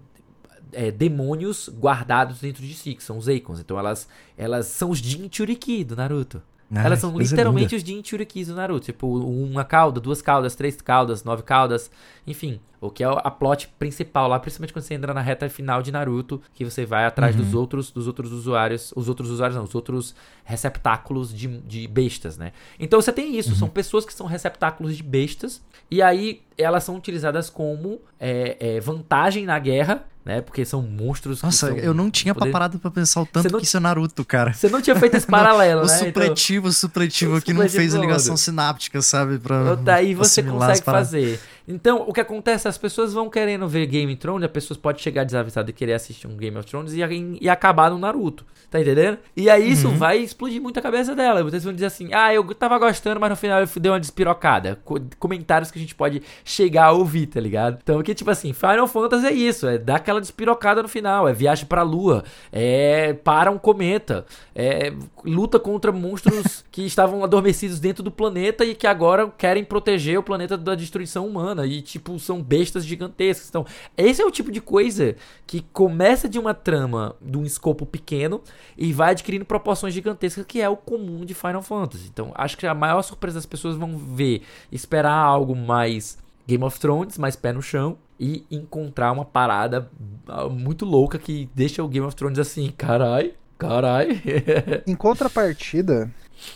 é, demônios guardados dentro de si, que são os Akons. Então elas, elas são os Jin Churiki do Naruto. Ah, Elas são literalmente os Jin Churikis do Naruto. Tipo, uma cauda, duas caudas, três caudas, nove caudas. Enfim, o que é a plot principal lá, principalmente quando você entra na reta final de Naruto, que você vai atrás uhum. dos outros dos outros usuários. Os outros usuários não, os outros receptáculos de, de bestas, né? Então você tem isso, uhum. são pessoas que são receptáculos de bestas. E aí elas são utilizadas como é, é, vantagem na guerra né? Porque são monstros. Nossa, eu não tinha poder... parado pra pensar o tanto não... que isso é Naruto, cara. Você não tinha feito esse paralelo, o né? Supletivo, então... o supletivo, que não fez a ligação sináptica, sabe? Pra Daí você consegue fazer. Então, o que acontece? As pessoas vão querendo ver Game of Thrones, as pessoas podem chegar desavisadas e querer assistir um Game of Thrones e, e acabar no Naruto. Tá entendendo? E aí isso uhum. vai explodir muito a cabeça dela. Vocês vão dizer assim: ah, eu tava gostando, mas no final eu dei uma despirocada. Co comentários que a gente pode chegar a ouvir, tá ligado? Então, que tipo assim, Final Fantasy é isso: é dar aquela despirocada no final, é viagem pra lua, é para um cometa, é luta contra monstros que estavam adormecidos dentro do planeta e que agora querem proteger o planeta da destruição humana. E, tipo, são bestas gigantescas. Então, esse é o tipo de coisa que começa de uma trama de um escopo pequeno e vai adquirindo proporções gigantescas, que é o comum de Final Fantasy. Então, acho que a maior surpresa das pessoas vão ver, esperar algo mais Game of Thrones, mais pé no chão, e encontrar uma parada ah, muito louca que deixa o Game of Thrones assim, carai, carai. em contrapartida,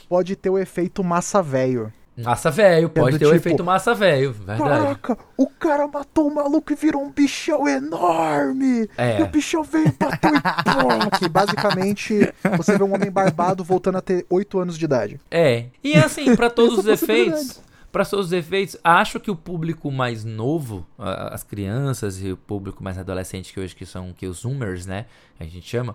pode ter o efeito massa velho. Massa velho, pode ter tipo, o efeito massa velho, verdade. Caraca, o cara matou o maluco e virou um bichão enorme. É. E o bichão veio e bateu que basicamente você vê um homem barbado voltando a ter 8 anos de idade. É. E assim, para todos os efeitos, para todos os efeitos, acho que o público mais novo, as crianças e o público mais adolescente que hoje que são que os zoomers, né, a gente chama,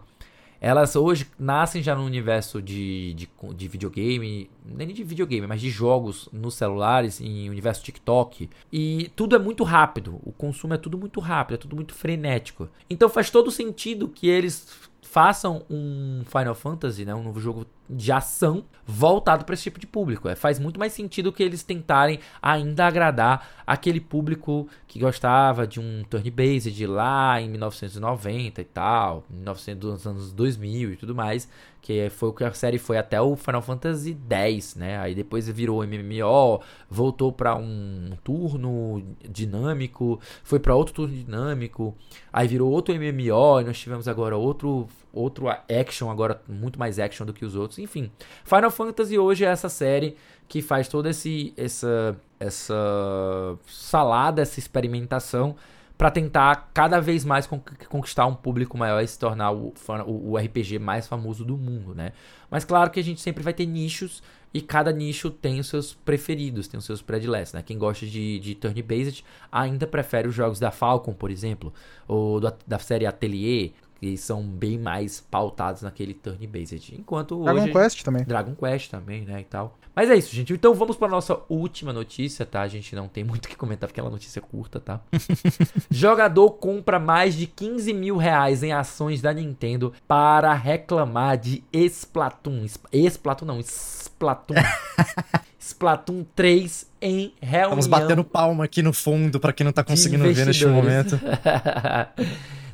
elas hoje nascem já no universo de, de, de, videogame, nem de videogame, mas de jogos nos celulares, em universo TikTok. E tudo é muito rápido, o consumo é tudo muito rápido, é tudo muito frenético. Então faz todo sentido que eles façam um Final Fantasy, né, um novo jogo de ação voltado para esse tipo de público. É, faz muito mais sentido que eles tentarem ainda agradar aquele público que gostava de um turn-based lá em 1990 e tal, 1900 anos 2000 e tudo mais, que foi o que a série foi até o Final Fantasy X, né? Aí depois virou MMO, voltou para um turno dinâmico, foi para outro turno dinâmico, aí virou outro MMO e nós tivemos agora outro outro action agora muito mais action do que os outros enfim, Final Fantasy hoje é essa série que faz toda esse, essa, essa salada, essa experimentação para tentar cada vez mais conquistar um público maior e se tornar o, o, RPG mais famoso do mundo, né? Mas claro que a gente sempre vai ter nichos e cada nicho tem os seus preferidos, tem os seus prediletos, né? Quem gosta de, de turn-based ainda prefere os jogos da Falcon, por exemplo, ou do, da série Atelier, que são bem mais pautados naquele turn-based. Enquanto Dragon hoje, Quest também. Dragon Quest também, né, e tal. Mas é isso, gente. Então vamos para nossa última notícia, tá? A gente não tem muito o que comentar porque é uma notícia curta, tá? Jogador compra mais de 15 mil reais em ações da Nintendo para reclamar de Splatoon. Splatoon não, Splatoon. Splatoon 3 em reunião. Estamos batendo palma aqui no fundo para quem não tá conseguindo ver neste momento.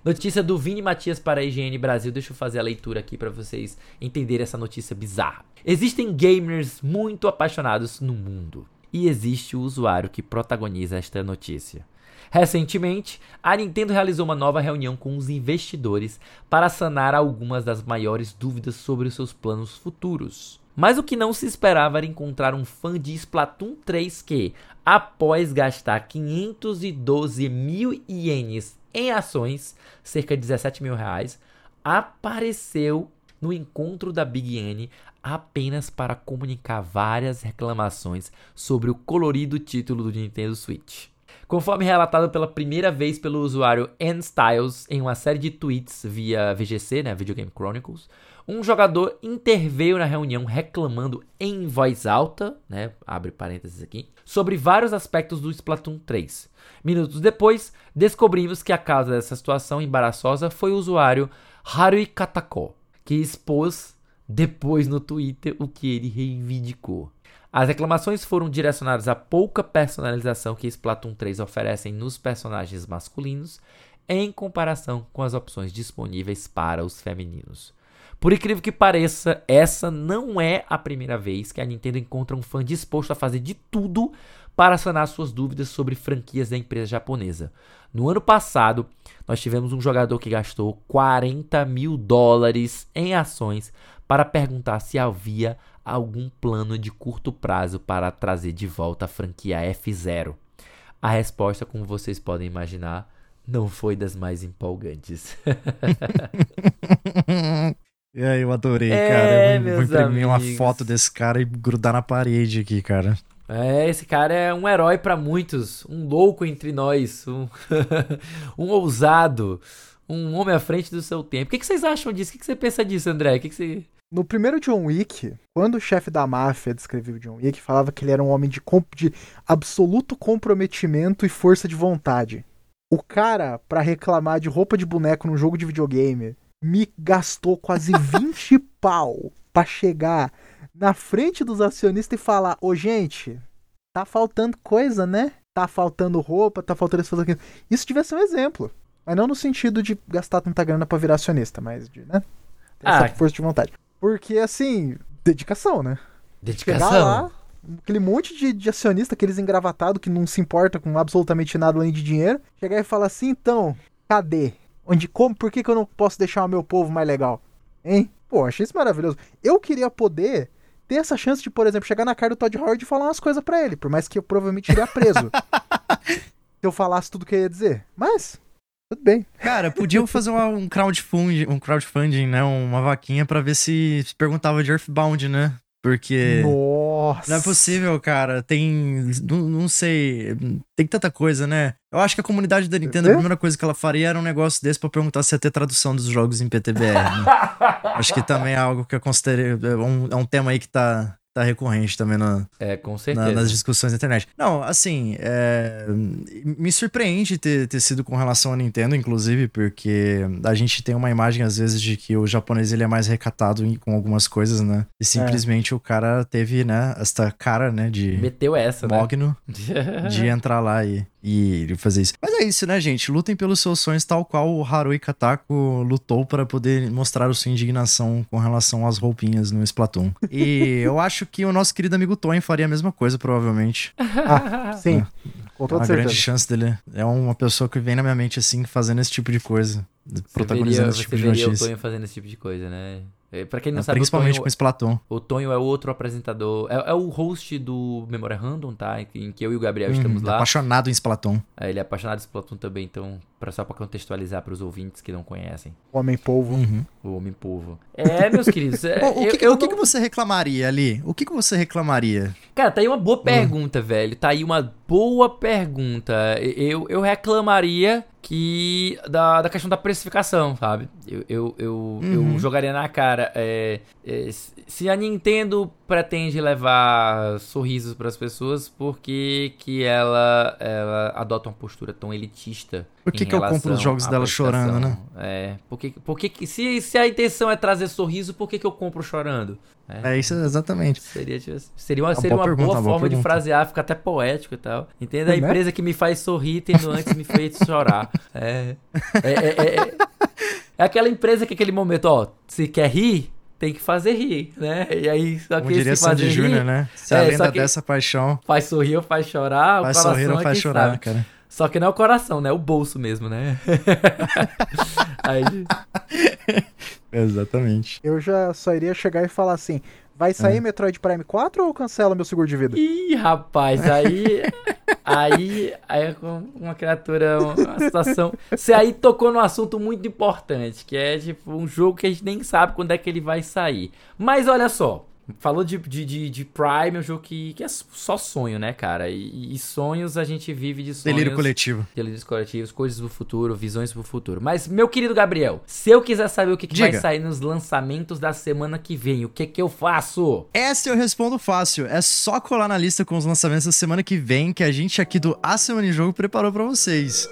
Notícia do Vini Matias para a IGN Brasil. Deixa eu fazer a leitura aqui para vocês entenderem essa notícia bizarra. Existem gamers muito apaixonados no mundo. E existe o usuário que protagoniza esta notícia. Recentemente, a Nintendo realizou uma nova reunião com os investidores para sanar algumas das maiores dúvidas sobre os seus planos futuros. Mas o que não se esperava era encontrar um fã de Splatoon 3 que, após gastar 512 mil ienes em ações, cerca de 17 mil reais, apareceu no encontro da Big N apenas para comunicar várias reclamações sobre o colorido título do Nintendo Switch. Conforme relatado pela primeira vez pelo usuário N Styles em uma série de tweets via VGC, né, Video Game Chronicles, um jogador interveio na reunião reclamando em voz alta, né, abre parênteses aqui, sobre vários aspectos do Splatoon 3. Minutos depois, descobrimos que a causa dessa situação embaraçosa foi o usuário Harui Katako, que expôs depois no Twitter o que ele reivindicou. As reclamações foram direcionadas à pouca personalização que Splatoon 3 oferecem nos personagens masculinos em comparação com as opções disponíveis para os femininos. Por incrível que pareça, essa não é a primeira vez que a Nintendo encontra um fã disposto a fazer de tudo para sanar suas dúvidas sobre franquias da empresa japonesa. No ano passado, nós tivemos um jogador que gastou 40 mil dólares em ações para perguntar se havia algum plano de curto prazo para trazer de volta a franquia F0. A resposta, como vocês podem imaginar, não foi das mais empolgantes. E aí, eu adorei, é, cara. Eu vou, imprimir amigos. uma foto desse cara e grudar na parede aqui, cara. É, esse cara é um herói para muitos, um louco entre nós, um, um ousado, um homem à frente do seu tempo. O que, que vocês acham disso? O que, que você pensa disso, André? O que, que você... No primeiro John Wick, quando o chefe da máfia descreveu o John Wick, falava que ele era um homem de, de absoluto comprometimento e força de vontade. O cara, para reclamar de roupa de boneco num jogo de videogame, me gastou quase 20 pau pra chegar na frente dos acionistas e falar: Ô, gente, tá faltando coisa, né? Tá faltando roupa, tá faltando isso, aquilo. Isso devia ser um exemplo. Mas não no sentido de gastar tanta grana pra virar acionista, mas de, né? Ter ah. força de vontade. Porque, assim, dedicação, né? Dedicação. Chegar lá, aquele monte de, de acionista, aqueles engravatados que não se importa com absolutamente nada além de dinheiro, chegar e falar assim, então, cadê? Onde, como, por que, que eu não posso deixar o meu povo mais legal? Hein? Pô, achei isso maravilhoso. Eu queria poder ter essa chance de, por exemplo, chegar na cara do Todd Howard e falar umas coisas para ele, por mais que eu provavelmente iria preso. se eu falasse tudo que eu ia dizer. Mas, tudo bem. Cara, podiam fazer uma, um crowdfunding, um crowdfunding, né? Uma vaquinha para ver se, se perguntava de Earthbound, né? Porque. Nossa! Não é possível, cara. Tem. Não, não, sei. Tem tanta coisa, né? Eu acho que a comunidade da Nintendo, a primeira coisa que ela faria era um negócio desse pra perguntar se ia ter tradução dos jogos em PTBR. Né? acho que também é algo que eu considerei. É um, é um tema aí que tá, tá recorrente também na, é, com certeza. Na, nas discussões da internet. Não, assim, é, me surpreende ter, ter sido com relação à Nintendo, inclusive, porque a gente tem uma imagem, às vezes, de que o japonês ele é mais recatado com algumas coisas, né? E simplesmente é. o cara teve, né, esta cara, né, de... Meteu essa, mogno, né? de entrar lá e, e fazer isso. Mas é isso, né, gente? Lutem pelos seus sonhos, tal qual o Harui Katako lutou para poder mostrar a sua indignação com relação às roupinhas no Splatoon. E eu acho que o nosso querido amigo Tony faria a mesma coisa, provavelmente. Ah, sim. É. Com toda a certeza. grande chance dele. É uma pessoa que vem na minha mente, assim, fazendo esse tipo de coisa. Protagonizando veria, esse tipo de notícia. Você veria o Tony fazendo esse tipo de coisa, né? É, pra quem não é, sabe, principalmente com esse Platão. O Tonho é o outro apresentador, é, é, o host do Memória Random, tá? Em que eu e o Gabriel uhum, estamos lá. Apaixonado em Splatoon. É, ele é apaixonado em Splatoon também, então, pra, só pra contextualizar para os ouvintes que não conhecem. O Homem-Polvo. Uhum. O Homem-Polvo. É, meus queridos. É, o, que, eu, o que, que, você reclamaria ali? O que, que você reclamaria? Cara, tá aí uma boa hum. pergunta, uhum. velho. Tá aí uma boa pergunta. Eu, eu reclamaria que da, da questão da precificação, sabe? Eu, eu, eu, uhum. eu jogaria na cara. É, é, se a Nintendo pretende levar sorrisos para as pessoas, por que, que ela, ela adota uma postura tão elitista? Por que, que eu compro os jogos dela chorando, né? É. Por que, por que, se, se a intenção é trazer sorriso, por que, que eu compro chorando? É, é isso exatamente. Seria, seria uma, seria uma boa, boa forma de frasear, fica até poético e tal. Entenda? A né? empresa que me faz sorrir tendo antes me feito chorar. É. É, é, é, é, é aquela empresa que aquele momento, ó, se quer rir, tem que fazer rir, né? E aí, só que Como diria Sandy Júnior, né? Se é, além da dessa paixão... Faz sorrir ou faz chorar, faz sorrir ou faz chorar, sabe. cara. Só que não é o coração, né? É o bolso mesmo, né? aí... Exatamente. Eu já só iria chegar e falar assim: vai sair é. Metroid Prime 4 ou cancela meu seguro de vida? Ih, rapaz, aí. aí, aí é com uma criatura, uma situação. Você aí tocou num assunto muito importante, que é tipo um jogo que a gente nem sabe quando é que ele vai sair. Mas olha só. Falou de, de, de, de, Prime, é um jogo que, que é só sonho, né, cara? E, e, sonhos a gente vive de sonhos. Delírio coletivo. Delírios coletivos, coisas do futuro, visões do futuro. Mas, meu querido Gabriel, se eu quiser saber o que, que vai sair nos lançamentos da semana que vem, o que que eu faço? Essa eu respondo fácil. É só colar na lista com os lançamentos da semana que vem que a gente aqui do A Semana em Jogo preparou para vocês.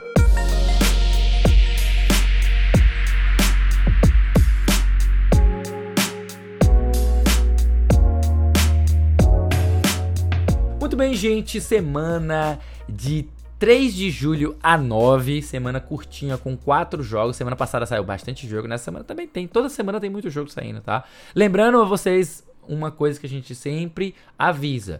Bem, gente? Semana de 3 de julho a 9, semana curtinha com quatro jogos. Semana passada saiu bastante jogo, nessa semana também tem. Toda semana tem muito jogo saindo, tá? Lembrando a vocês uma coisa que a gente sempre avisa.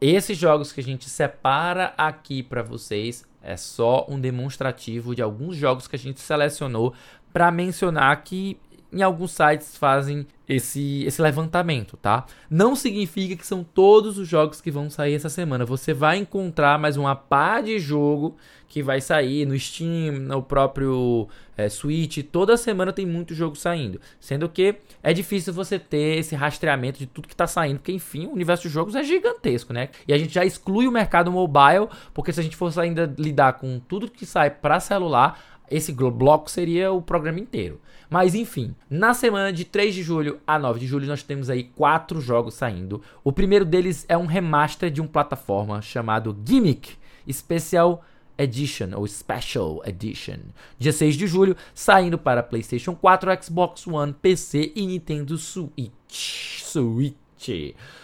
Esses jogos que a gente separa aqui para vocês é só um demonstrativo de alguns jogos que a gente selecionou para mencionar que em alguns sites fazem esse, esse levantamento, tá? Não significa que são todos os jogos que vão sair essa semana. Você vai encontrar mais uma pá de jogo que vai sair no Steam, no próprio é, Switch. Toda semana tem muito jogo saindo. Sendo que é difícil você ter esse rastreamento de tudo que está saindo, porque enfim, o universo de jogos é gigantesco, né? E a gente já exclui o mercado mobile, porque se a gente fosse ainda lidar com tudo que sai para celular, esse bloco seria o programa inteiro. Mas enfim, na semana de 3 de julho a 9 de julho nós temos aí quatro jogos saindo. O primeiro deles é um remaster de uma plataforma chamado Gimmick Special Edition ou Special Edition. Dia 6 de julho, saindo para PlayStation 4, Xbox One, PC e Nintendo Switch. Switch.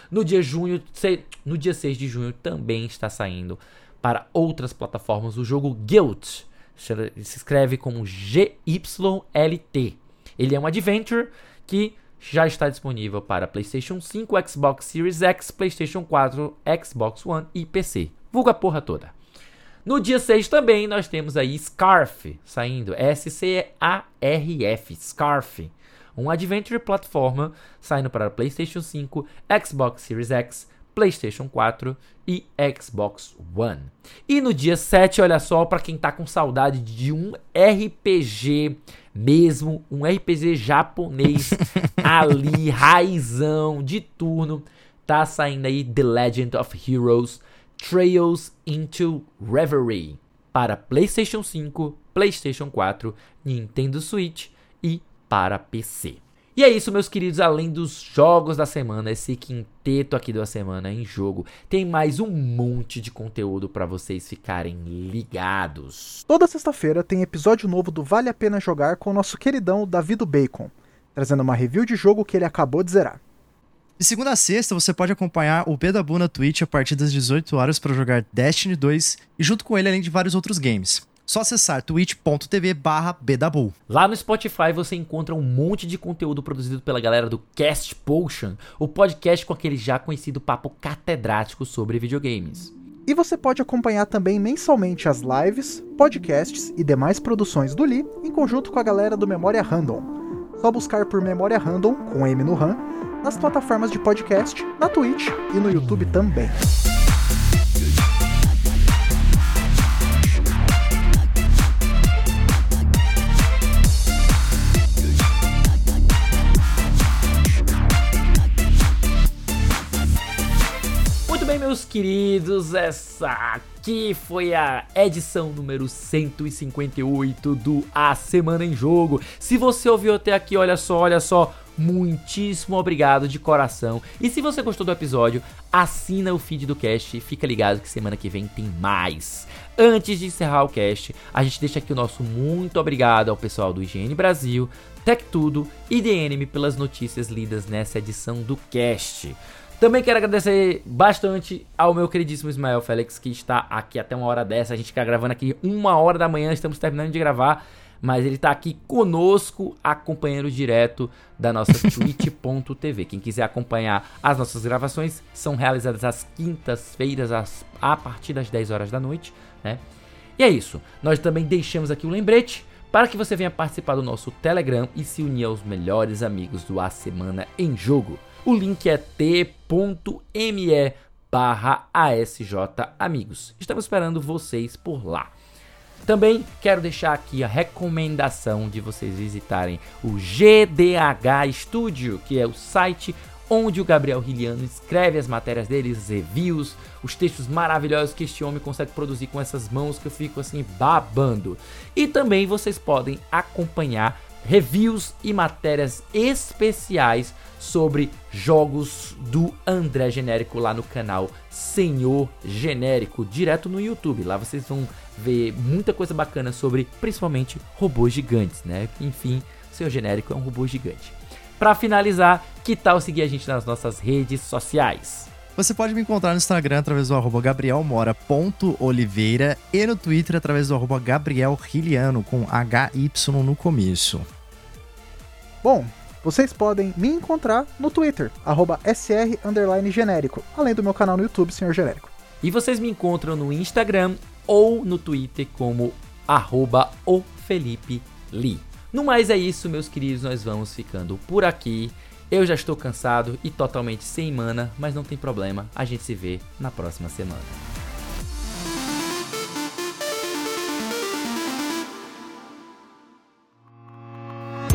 No dia, junho, no dia 6 de junho também está saindo para outras plataformas o jogo Guilt se escreve como GYLT. Ele é um adventure que já está disponível para PlayStation 5, Xbox Series X, PlayStation 4, Xbox One e PC. Vulga a porra toda. No dia 6 também nós temos aí Scarf saindo, S-C-A-R-F, Scarf. Um adventure plataforma saindo para PlayStation 5, Xbox Series X, PlayStation 4 e Xbox One. E no dia 7, olha só, para quem tá com saudade de um RPG mesmo, um RPG japonês ali, raizão, de turno, tá saindo aí The Legend of Heroes Trails into Reverie para PlayStation 5, PlayStation 4, Nintendo Switch e para PC. E é isso, meus queridos. Além dos jogos da semana, esse quinteto aqui da semana em jogo, tem mais um monte de conteúdo para vocês ficarem ligados. Toda sexta-feira tem episódio novo do Vale a Pena Jogar com o nosso queridão Davi do Bacon, trazendo uma review de jogo que ele acabou de zerar. De segunda a sexta, você pode acompanhar o Bedabu na Twitch a partir das 18 horas para jogar Destiny 2 e junto com ele além de vários outros games. Só acessar twitch.tv barra Bedabu. Lá no Spotify você encontra um monte de conteúdo produzido pela galera do Cast Potion, o podcast com aquele já conhecido papo catedrático sobre videogames. E você pode acompanhar também mensalmente as lives, podcasts e demais produções do Lee em conjunto com a galera do Memória Random. Só buscar por Memória Random, com M no RAM, nas plataformas de podcast, na Twitch e no YouTube também. Meus queridos, essa aqui foi a edição número 158 do A Semana em Jogo. Se você ouviu até aqui, olha só, olha só, muitíssimo obrigado de coração. E se você gostou do episódio, assina o feed do cast e fica ligado que semana que vem tem mais. Antes de encerrar o cast, a gente deixa aqui o nosso muito obrigado ao pessoal do IGN Brasil, Tech Tudo e DNM pelas notícias lidas nessa edição do cast. Também quero agradecer bastante ao meu queridíssimo Ismael Félix, que está aqui até uma hora dessa. A gente está gravando aqui uma hora da manhã, estamos terminando de gravar. Mas ele está aqui conosco, acompanhando direto da nossa twitch.tv. Quem quiser acompanhar as nossas gravações, são realizadas às quintas-feiras, a partir das 10 horas da noite, né? E é isso. Nós também deixamos aqui o um lembrete para que você venha participar do nosso Telegram e se unir aos melhores amigos do A Semana em Jogo. O link é t.me barra ASJ Amigos. Estamos esperando vocês por lá. Também quero deixar aqui a recomendação de vocês visitarem o GDH Studio, que é o site onde o Gabriel Riliano escreve as matérias dele, os reviews, os textos maravilhosos que este homem consegue produzir com essas mãos que eu fico assim babando. E também vocês podem acompanhar reviews e matérias especiais sobre jogos do André Genérico lá no canal Senhor Genérico, direto no YouTube. Lá vocês vão ver muita coisa bacana sobre principalmente robôs gigantes, né? Enfim, Senhor Genérico é um robô gigante. Para finalizar, que tal seguir a gente nas nossas redes sociais? Você pode me encontrar no Instagram através do arroba gabrielmora.oliveira e no Twitter através do arroba gabrielriliano com HY no começo. Bom, vocês podem me encontrar no Twitter, sr_genérico, além do meu canal no YouTube, Senhor Genérico. E vocês me encontram no Instagram ou no Twitter como arroba o Felipe Lee. No mais é isso, meus queridos, nós vamos ficando por aqui. Eu já estou cansado e totalmente sem mana, mas não tem problema, a gente se vê na próxima semana.